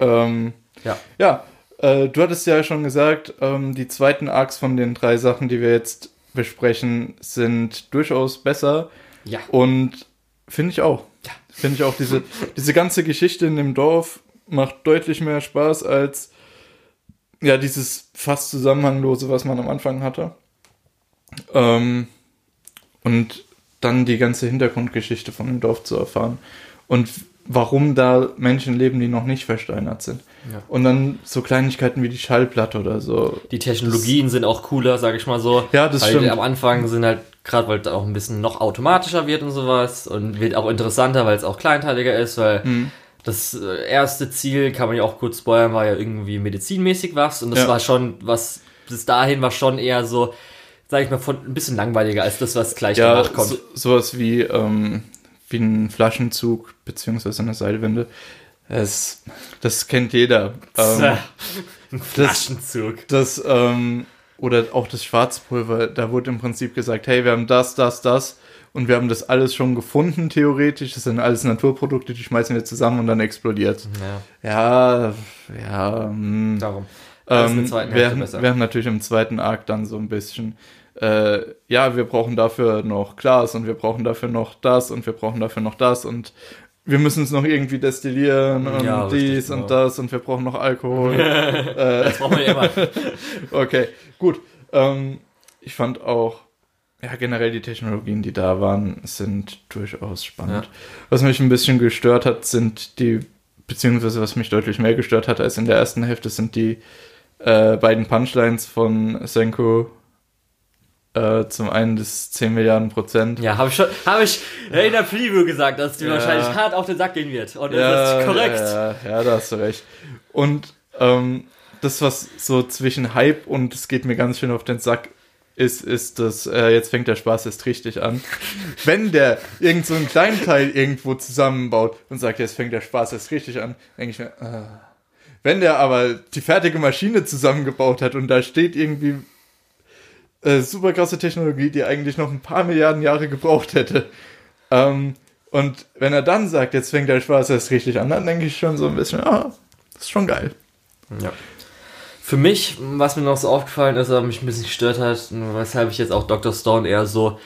Ähm, Ja. ja, äh, du hattest ja schon gesagt, ähm, die zweiten Arcs von den drei Sachen, die wir jetzt besprechen, sind durchaus besser Ja. und finde ich auch. Ja. Finde ich auch, diese, diese ganze Geschichte in dem Dorf macht deutlich mehr Spaß als ja, dieses fast zusammenhanglose, was man am Anfang hatte. Ähm, und dann die ganze Hintergrundgeschichte von dem Dorf zu erfahren. Und warum da Menschen leben, die noch nicht versteinert sind. Ja. Und dann so Kleinigkeiten wie die Schallplatte oder so. Die Technologien sind auch cooler, sage ich mal so. Ja, das weil stimmt. Am Anfang sind halt, gerade weil es auch ein bisschen noch automatischer wird und sowas und wird auch interessanter, weil es auch kleinteiliger ist, weil Mhm. das äh, erste Ziel, kann man ja auch kurz spoilern, war ja irgendwie medizinmäßig was und das Ja. war schon, was bis dahin war schon eher so, sag ich mal, von, ein bisschen langweiliger als das, was gleich Ja, danach kommt. so, sowas wie, ähm, wie ein Flaschenzug beziehungsweise eine Seilwinde. Es, das kennt jeder. Ähm, ein Flaschenzug. das, ähm, oder auch das Schwarzpulver, da wurde im Prinzip gesagt, hey, wir haben das, das, das und wir haben das alles schon gefunden, theoretisch. Das sind alles Naturprodukte, die schmeißen wir zusammen und dann explodiert. Ja, Ja, ja, hm. darum. Ähm, wir, wir haben natürlich im zweiten Arc dann so ein bisschen, äh, ja, wir brauchen dafür noch Glas und wir brauchen dafür noch das und wir brauchen dafür noch das und wir müssen es noch irgendwie destillieren und Ja, richtig, dies genau. und das und wir brauchen noch Alkohol. Das braucht man ja immer. okay, gut. Ähm, ich fand auch, ja, generell die Technologien, die da waren, sind durchaus spannend. Ja. Was mich ein bisschen gestört hat, sind die, beziehungsweise was mich deutlich mehr gestört hat als in der ersten Hälfte, sind die äh, beiden Punchlines von Senko. Äh, zum einen das 10 Milliarden Prozent. Ja, habe ich schon, habe ich in der Preview gesagt, dass die Ja. wahrscheinlich hart auf den Sack gehen wird. Und das ist korrekt. Ja, ja, da hast du recht. Und ähm, das, was so zwischen Hype und es geht mir ganz schön auf den Sack ist, ist das, äh, jetzt fängt der Spaß erst richtig an. Wenn der irgend so einen kleinen Teil irgendwo zusammenbaut und sagt, jetzt fängt der Spaß erst richtig an, denke ich mir, ah. Wenn der aber die fertige Maschine zusammengebaut hat und da steht irgendwie äh, super krasse Technologie, die eigentlich noch ein paar Milliarden Jahre gebraucht hätte. Ähm, und wenn er dann sagt, jetzt fängt der Spaß erst richtig an, dann denke ich schon so ein bisschen, ah, das ist schon geil. Ja. Für mich, was mir noch so aufgefallen ist, aber mich ein bisschen gestört hat, weshalb ich jetzt auch Dr. Stone eher so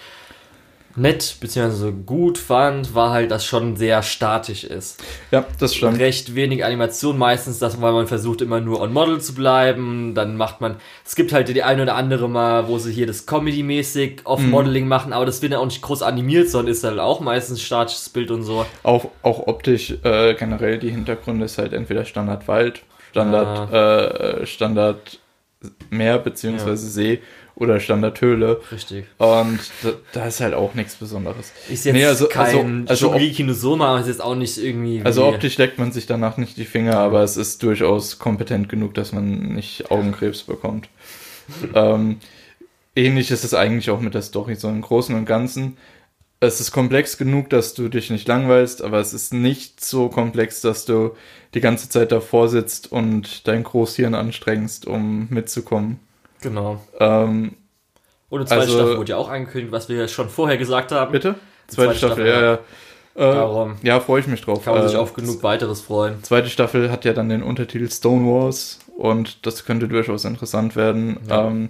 nett bzw. gut fand, war halt, dass schon sehr statisch ist. Ja, das stimmt. Recht wenig Animation meistens, das, weil man versucht immer nur on Model zu bleiben. Dann macht man, es gibt halt die eine oder andere mal, wo sie hier das Comedy-mäßig Mhm. Off-Modeling machen, aber das wird ja auch nicht groß animiert, sondern ist halt auch meistens statisches Bild und so. Auch, auch optisch äh, generell die Hintergründe ist halt entweder Standard Wald, Standard, äh, Standard Meer beziehungsweise See oder Standard Höhle. Richtig. Und da, da ist halt auch nichts Besonderes. Ist jetzt Nee, also- kein also- also Shogeki no Soma, aber ist jetzt auch nicht irgendwie. wie- Also optisch leckt man sich danach nicht die Finger, aber es ist durchaus kompetent genug, dass man nicht Augenkrebs bekommt. ähm, ähnlich ist es eigentlich auch mit der Story, so im Großen und Ganzen. Es ist komplex genug, dass du dich nicht langweilst, aber es ist nicht so komplex, dass du die ganze Zeit davor sitzt und dein Großhirn anstrengst, um mitzukommen. Genau. Ähm, Und eine zweite Also- Staffel wurde ja auch angekündigt, was wir ja schon vorher gesagt haben. bitte? Die Zweite, Staffel, ja, ja. Äh, Darum ja, freue ich mich drauf. kann man sich Äh, auf genug weiteres freuen. Zweite Staffel hat ja dann den Untertitel Stone Wars und das könnte durchaus interessant werden. Ja. Ähm,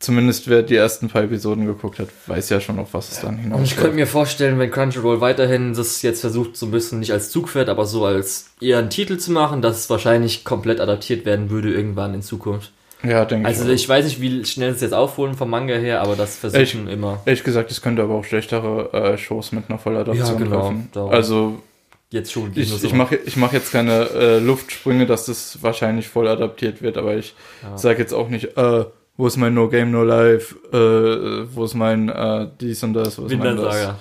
zumindest wer die ersten paar Episoden geguckt hat, weiß ja schon, auf was es dann Und hinaus ich könnte mir vorstellen, wenn Crunchyroll weiterhin das jetzt versucht, so ein bisschen nicht als Zugpferd, aber so als eher einen Titel zu machen, dass es wahrscheinlich komplett adaptiert werden würde irgendwann in Zukunft. Ja, denke Also ich. auch. ich weiß nicht, wie schnell es jetzt aufholen vom Manga her, aber das versuchen immer. Ehrlich gesagt, es könnte aber auch schlechtere äh, Shows mit einer Volladaption Ja, genau, treffen. darum. Also Jetzt schon. ich, ich mache ich mach jetzt keine äh, Luftsprünge, dass das wahrscheinlich voll adaptiert wird, aber ich Ja. sage jetzt auch nicht, äh, wo ist mein No Game No Life, äh, wo ist mein äh, dies und das, wo ist mein das. Wintersaga.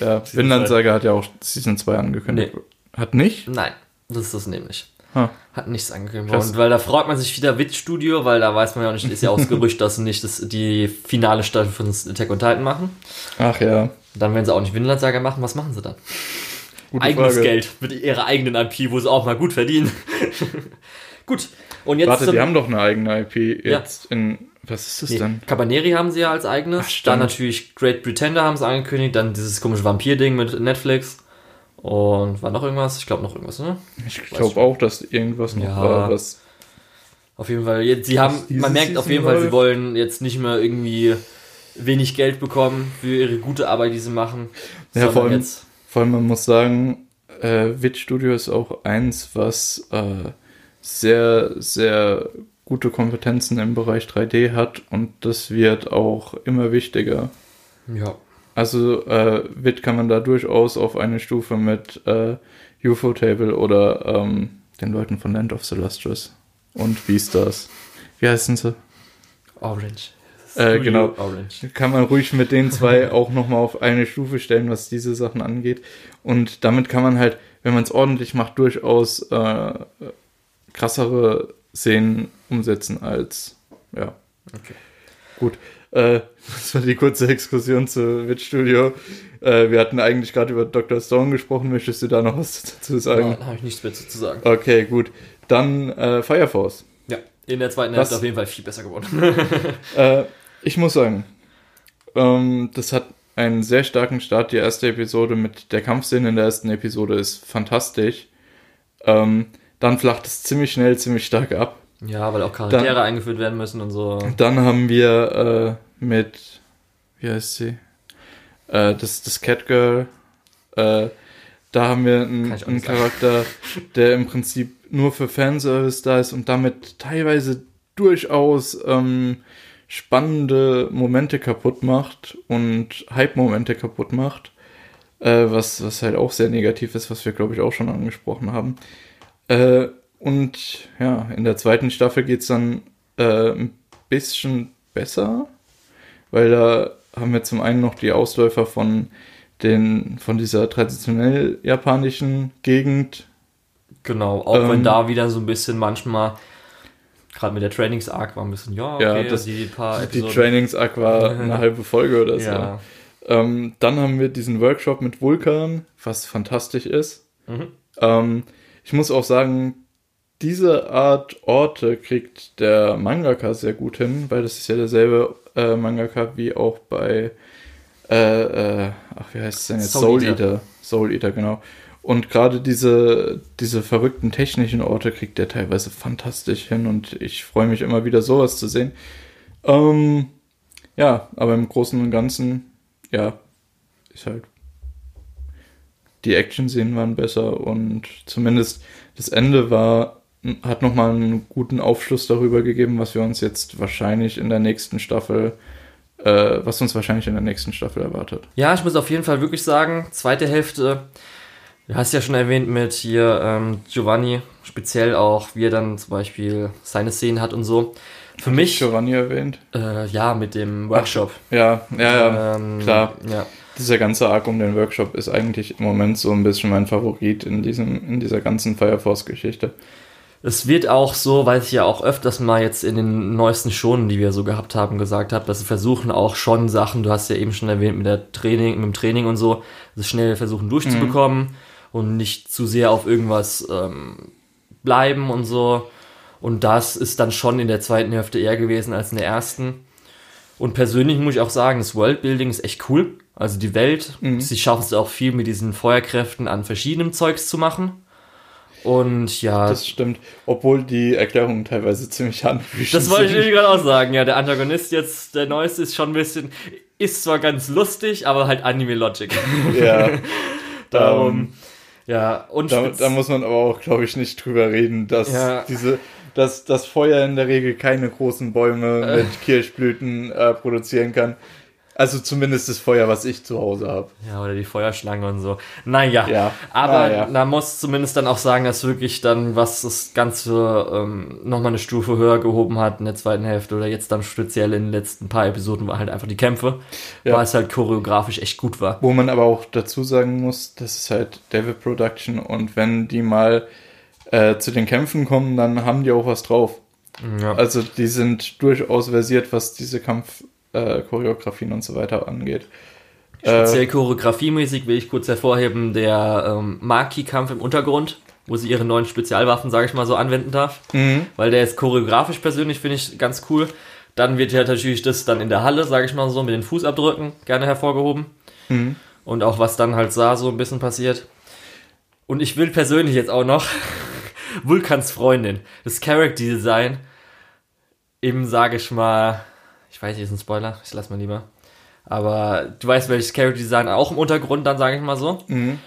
Ja, Season Saga hat ja auch Season 2 angekündigt. Hat nicht? Nein, das ist das nämlich. Ha. Hat nichts angekündigt. Krass. Und weil da freut man sich wieder Witch Studio, weil da weiß man ja auch nicht, ist ja auch das Gerücht, dass sie nicht das, die finale Staffel von Attack on Titan machen. Ach ja. Dann werden sie auch nicht Vinland Saga machen. Was machen sie dann? Gute Eigenes Frage. Geld mit ihrer eigenen IP, wo sie auch mal gut verdienen. gut. Und jetzt Warte, die haben doch eine eigene IP jetzt in. Was ist das Nee, denn? Cabaneri haben sie ja als eigenes. Ach, dann natürlich Great Pretender haben sie angekündigt. Dann dieses komische Vampir-Ding mit Netflix. Und war noch irgendwas? Ich glaube noch irgendwas, ne? Ich glaube auch, dass irgendwas noch Ja. war, was. Auf jeden Fall. Jetzt, sie haben, man merkt auf Season jeden Fall, sie läuft. wollen jetzt nicht mehr irgendwie wenig Geld bekommen für ihre gute Arbeit, die sie machen. Ja, vor allem-. Vor allem, man muss sagen, äh, Witch Studio ist auch eins, was äh, sehr, sehr gute Kompetenzen im Bereich 3D hat und das wird auch immer wichtiger. Ja. Also äh, Wit kann man da durchaus auf eine Stufe mit äh, UFO-Table oder ähm, den Leuten von Land of the Lustrous und Beastars. Wie heißen sie? Orange. Äh, genau. Orange. Kann man ruhig mit den zwei auch nochmal auf eine Stufe stellen, was diese Sachen angeht. Und damit kann man halt, wenn man es ordentlich macht, durchaus äh, krassere Szenen umsetzen als, ja. Okay. Gut. Äh, das war die kurze Exkursion zu Witch Studio. Äh, wir hatten eigentlich gerade über Dr. Stone gesprochen. Möchtest du da noch was dazu sagen? Da habe ich nichts mehr zu sagen. Okay, gut. Dann äh, Fire Force. Ja. In der zweiten Hälfte auf jeden Fall viel besser geworden. Äh, ich muss sagen, ähm, das hat einen sehr starken Start. Die erste Episode mit der Kampfszene in der ersten Episode ist fantastisch. Ähm, dann flacht es ziemlich schnell, ziemlich stark ab. ja, weil auch Charaktere eingeführt werden müssen und so. Dann haben wir äh, mit, wie heißt sie? Äh, das, das Catgirl. Äh, da haben wir einen, einen. Charakter, der im Prinzip nur für Fanservice da ist und damit teilweise durchaus ähm, spannende Momente kaputt macht und Hype-Momente kaputt macht. Äh, was, was halt auch sehr negativ ist, was wir, glaube ich, auch schon angesprochen haben. Äh, und ja, in der zweiten Staffel geht's dann äh, ein bisschen besser, weil da haben wir zum einen noch die Ausläufer von den von dieser traditionell japanischen Gegend. Genau, auch Ähm, wenn da wieder so ein bisschen manchmal, gerade mit der Trainings-Arc war ein bisschen, ja, okay, Ja, das- die paar Die. Trainings-Arc war eine halbe Folge oder so. ja. Ähm, dann haben wir diesen Workshop mit Vulkan, was fantastisch ist. Mhm. Ähm, ich muss auch sagen, diese Art Orte kriegt der Mangaka sehr gut hin, weil das ist ja derselbe äh, Mangaka wie auch bei, äh, äh, ach, wie heißt es denn jetzt? Soul Soul, Eater. Eater. Soul Eater, genau. Und gerade diese, diese verrückten technischen Orte kriegt der teilweise fantastisch hin und ich freue mich immer wieder sowas zu sehen. Ähm, ja, aber im Großen und Ganzen, ja, ist halt. Die Action-Szenen waren besser und zumindest das Ende war, hat nochmal einen guten Aufschluss darüber gegeben, was wir uns jetzt wahrscheinlich in der nächsten Staffel, äh, was uns wahrscheinlich in der nächsten Staffel erwartet. Ja, ich muss auf jeden Fall wirklich sagen, zweite Hälfte, du hast ja schon erwähnt mit hier ähm, Giovanni, speziell auch, wie er dann zum Beispiel seine Szenen hat und so. Für mich, Giovanni erwähnt. äh, ja, mit dem Workshop. Ja, ja, ja. Ähm, klar. Ja. Dieser ganze Arc um den Workshop ist eigentlich im Moment so ein bisschen mein Favorit in diesem, in dieser ganzen Fire Force-Geschichte. Es wird auch so, weiß ich ja auch öfters mal jetzt in den neuesten Schonen, die wir so gehabt haben, gesagt habe, dass sie versuchen auch schon Sachen, du hast ja eben schon erwähnt mit der Training, mit dem Training und so, das schnell versuchen durchzubekommen und nicht zu sehr auf irgendwas ähm, bleiben und so. Und das ist dann schon in der zweiten Hälfte eher gewesen als in der ersten. Und persönlich muss ich auch sagen, das Worldbuilding ist echt cool. Also die Welt, sie schaffen es auch viel mit diesen Feuerkräften an verschiedenem Zeugs zu machen. Und ja, Das stimmt, obwohl die Erklärungen teilweise ziemlich hanebüchen Das wollte ich gerade auch sagen. Ja, der Antagonist jetzt, der neueste, ist schon ein bisschen, ist zwar ganz lustig, aber halt Anime-Logic. Ja, Darum, ähm, ja, und da, da muss man aber auch, glaube ich, nicht drüber reden, dass Ja. diese, dass das Feuer in der Regel keine großen Bäume mit Kirschblüten äh, produzieren kann. Also zumindest das Feuer, was ich zu Hause habe. ja, oder die Feuerschlange und so. Naja, Ja, aber naja. man muss zumindest dann auch sagen, dass wirklich dann, was das Ganze ähm, nochmal eine Stufe höher gehoben hat in der zweiten Hälfte oder jetzt dann speziell in den letzten paar Episoden, war halt einfach die Kämpfe, Ja. weil es halt choreografisch echt gut war. Wo man aber auch dazu sagen muss, das ist halt David Production und wenn die mal äh, zu den Kämpfen kommen, dann haben die auch was drauf. Ja. Also die sind durchaus versiert, was diese Kampfchoreografien und so weiter angeht. Speziell choreografiemäßig will ich kurz hervorheben, der ähm, Maki-Kampf im Untergrund, wo sie ihre neuen Spezialwaffen, sage ich mal, so anwenden darf. Mhm. Weil der ist choreografisch persönlich, finde ich ganz cool. Dann wird ja natürlich das dann in der Halle, sage ich mal so, mit den Fußabdrücken gerne hervorgehoben. Mhm. Und auch was dann halt sah, so ein bisschen passiert. Und ich will persönlich jetzt auch noch Vulkans Freundin, das Character Design im, sage ich mal, ich weiß nicht, ist ein Spoiler, ich lass mal lieber. Aber du weißt, welches Character Design auch im Untergrund dann, sage ich mal so. Mhm.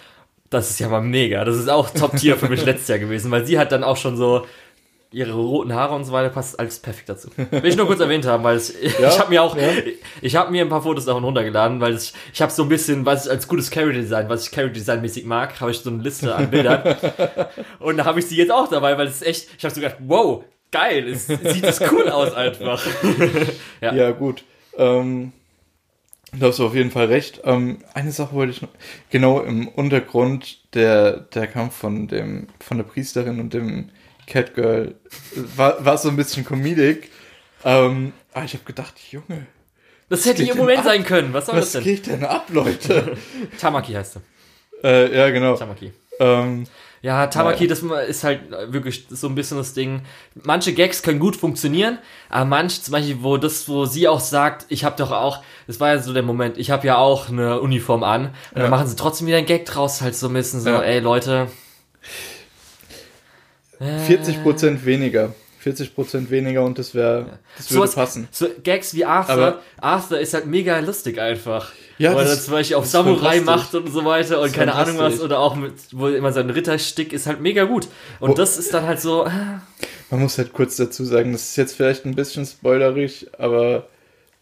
Das ist ja mal mega. Das ist auch Top-Tier für mich letztes Jahr gewesen, weil sie hat dann auch schon so ihre roten Haare und so weiter, passt alles perfekt dazu. Will ich nur kurz erwähnt haben, weil es, Ja, ich habe mir auch, ja. ich habe mir ein paar Fotos davon runtergeladen, weil ich, ich habe so ein bisschen, was ich als gutes Character Design, was ich Character Design mäßig mag, habe ich so eine Liste an Bildern. und da habe ich sie jetzt auch dabei, weil es ist echt, ich habe so gedacht, wow, geil, es sieht das cool aus einfach. ja. Ja, gut. Ähm, da hast du auf jeden Fall recht. Ähm, eine Sache wollte ich noch. Genau im Untergrund der, der Kampf von dem, von der Priesterin und dem Catgirl war, war so ein bisschen Comedic. Ähm, aber ich habe gedacht, Junge, Das hätte ihr Moment ab? sein können. Was soll was das denn? geht denn ab, Leute? Tamaki heißt er. äh, ja, genau. Tamaki. Ähm, Ja, Tamaki, Naja. das ist halt wirklich so ein bisschen das Ding. Manche Gags können gut funktionieren, aber manche, zum Beispiel, wo das, wo sie auch sagt, ich habe doch auch, das war ja so der Moment, ich habe ja auch eine Uniform an und Ja. dann machen sie trotzdem wieder einen Gag draus, halt so ein bisschen so, Ja. ey Leute. Äh, 40% weniger. 40% weniger und das wäre, das würde sowas- passen. So Gags wie Arthur. Aber- Arthur ist halt mega lustig einfach. Ja, Weil er zum Beispiel ist Samurai macht und so weiter und keine Ahnung was oder auch mit, wo immer sein Ritterstick ist halt mega gut. Und Wo- das ist dann halt so, äh, Man muss halt kurz dazu sagen, das ist jetzt vielleicht ein bisschen spoilerig, aber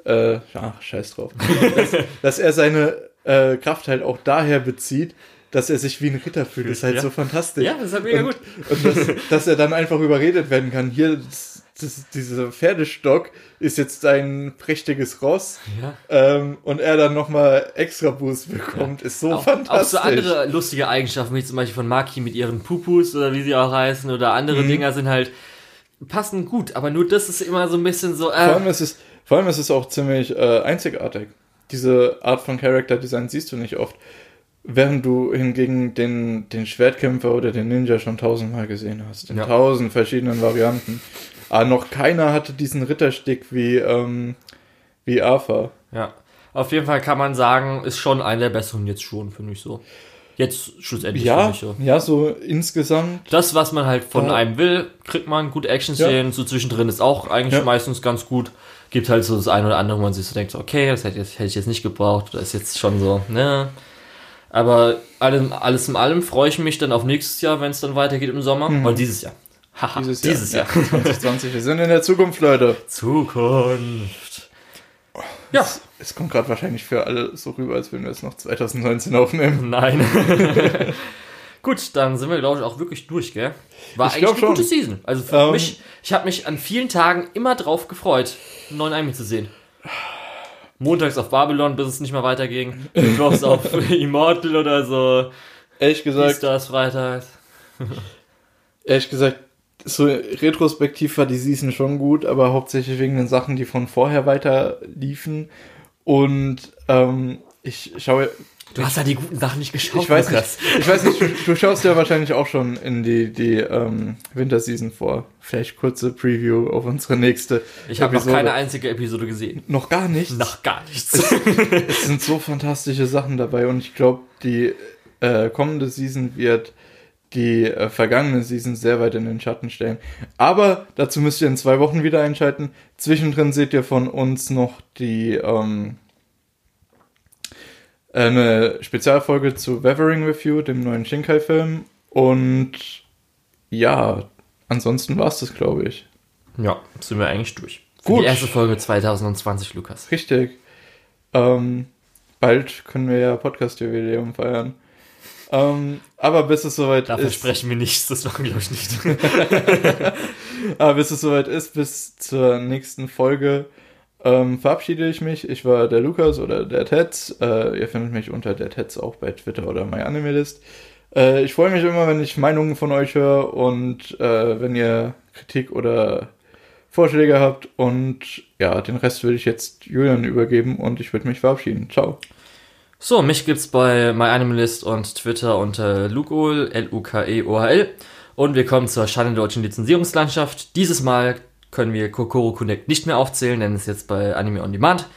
äh, ja, scheiß drauf. dass, dass er seine äh, Kraft halt auch daher bezieht, dass er sich wie ein Ritter fühlt, ist halt Ja. so fantastisch. ja, das ist halt mega und, gut. Und dass, dass er dann einfach überredet werden kann. Hier, das, das, dieser Pferdestock ist jetzt ein prächtiges Ross. Ja. Ähm, und er dann nochmal extra Boost bekommt, ist so Auch, auch fantastisch. so andere lustige Eigenschaften, wie zum Beispiel von Maki mit ihren Pupus oder wie sie auch heißen oder andere Mhm. Dinger sind halt, passen gut, aber nur das ist immer so ein bisschen so, Vor äh, allem ist es, vor allem ist es auch ziemlich äh, einzigartig. Diese Art von Character Design siehst du nicht oft. Während du hingegen den, den Schwertkämpfer oder den Ninja schon tausendmal gesehen hast. In Ja. tausend verschiedenen Varianten. Aber noch keiner hatte diesen Ritterstick wie, ähm, wie Arthur. ja. Auf jeden Fall kann man sagen, ist schon einer der besseren jetzt schon, finde ich so. Jetzt schlussendlich Ja, ich so. ja, so insgesamt. Das, was man halt von Ja. einem will, kriegt man gute Action-Szenen, so zwischendrin ist auch eigentlich Ja. meistens ganz gut. Gibt halt so das eine oder andere, wo man sich so denkt, okay, das hätte, ich jetzt nicht gebraucht, oder ist jetzt schon so, ne. Aber allem, alles in allem freue ich mich dann auf nächstes Jahr, wenn es dann weitergeht im Sommer. Weil dieses Jahr. Haha, Dieses, dieses Jahr. Ja, 2020. Wir sind in der Zukunft, Leute. Zukunft. Ja, Es kommt gerade wahrscheinlich für alle so rüber, als würden wir es noch 2019 aufnehmen. nein. Gut, dann sind wir, glaube ich, auch wirklich durch, gell? War Ich eigentlich eine schon. gute Season. Also für Ähm, mich, ich habe mich an vielen Tagen immer drauf gefreut, einen neuen Anime zu sehen. Montags auf Babylon, bis es nicht mehr weiterging. Mittwochs auf Immortal oder so. Ehrlich gesagt, Dienstags, Freitags. ehrlich gesagt, so retrospektiv war die Season schon gut, aber hauptsächlich wegen den Sachen, die von vorher weiter liefen. Und ähm, ich schaue, Du hast ja die guten Sachen nicht geschaut. ich weiß nicht, Lukas. ich weiß nicht, du, du schaust ja wahrscheinlich auch schon in die, die ähm, Winterseason vor. Vielleicht kurze Preview auf unsere nächste. Ich habe noch keine einzige Episode gesehen. Noch gar nicht. Noch gar nichts. Es sind so fantastische Sachen dabei und ich glaube, die äh, kommende Season wird die äh, vergangene Season sehr weit in den Schatten stellen. Aber dazu müsst ihr in zwei Wochen wieder einschalten. Zwischendrin seht ihr von uns noch die ähm, eine Spezialfolge zu Weathering with You, dem neuen Shinkai-Film. Und ja, ansonsten war es das, glaube ich. ja, sind wir eigentlich durch. Für Gut. Die erste Folge 2020, Lukas. Richtig. Ähm, bald können wir ja Podcast-Jubiläum feiern. Ähm, aber bis es soweit Da ist, versprechen wir nichts, das machen wir glaube ich nicht. aber bis es soweit ist, bis zur nächsten Folge, ähm, verabschiede ich mich. Ich war der Lukas oder der Tetz. Äh, ihr findet mich unter der Tetz auch bei Twitter oder MyAnimeList. Äh, ich freue mich immer, wenn ich Meinungen von euch höre und äh, wenn ihr Kritik oder Vorschläge habt. Und ja, den Rest würde ich jetzt Julian übergeben und ich würde mich verabschieden. Ciao. So, mich gibt's bei MyAnimalist und Twitter unter Lukeol, L-U-K-E-O-H-L. Und wir kommen zur Schande deutschen Lizenzierungslandschaft. Dieses Mal können wir Kokoro Connect nicht mehr aufzählen, denn es ist jetzt bei Anime On Demand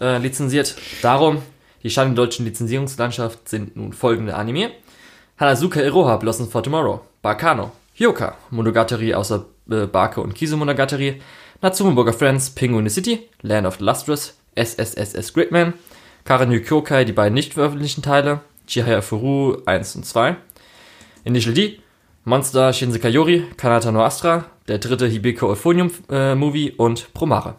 äh, lizenziert. Darum, die Schande deutschen Lizenzierungslandschaft sind nun folgende Anime. Hanazuka Iroha, Blossom for Tomorrow, Bakano, Hyoka, Monogatari außer äh, Barke und Kisu Monogatari, Natsume Burger Friends, Penguin City, Land of the Lustrous, SSSS Gridman, Karenyu Kyokai, die beiden nicht veröffentlichten Teile, Chihaya Furu 1 und 2, Initial D, Monster Shinsekai Yori, Kanata no Astra, der dritte Hibiko Euphonium äh, Movie und Promare.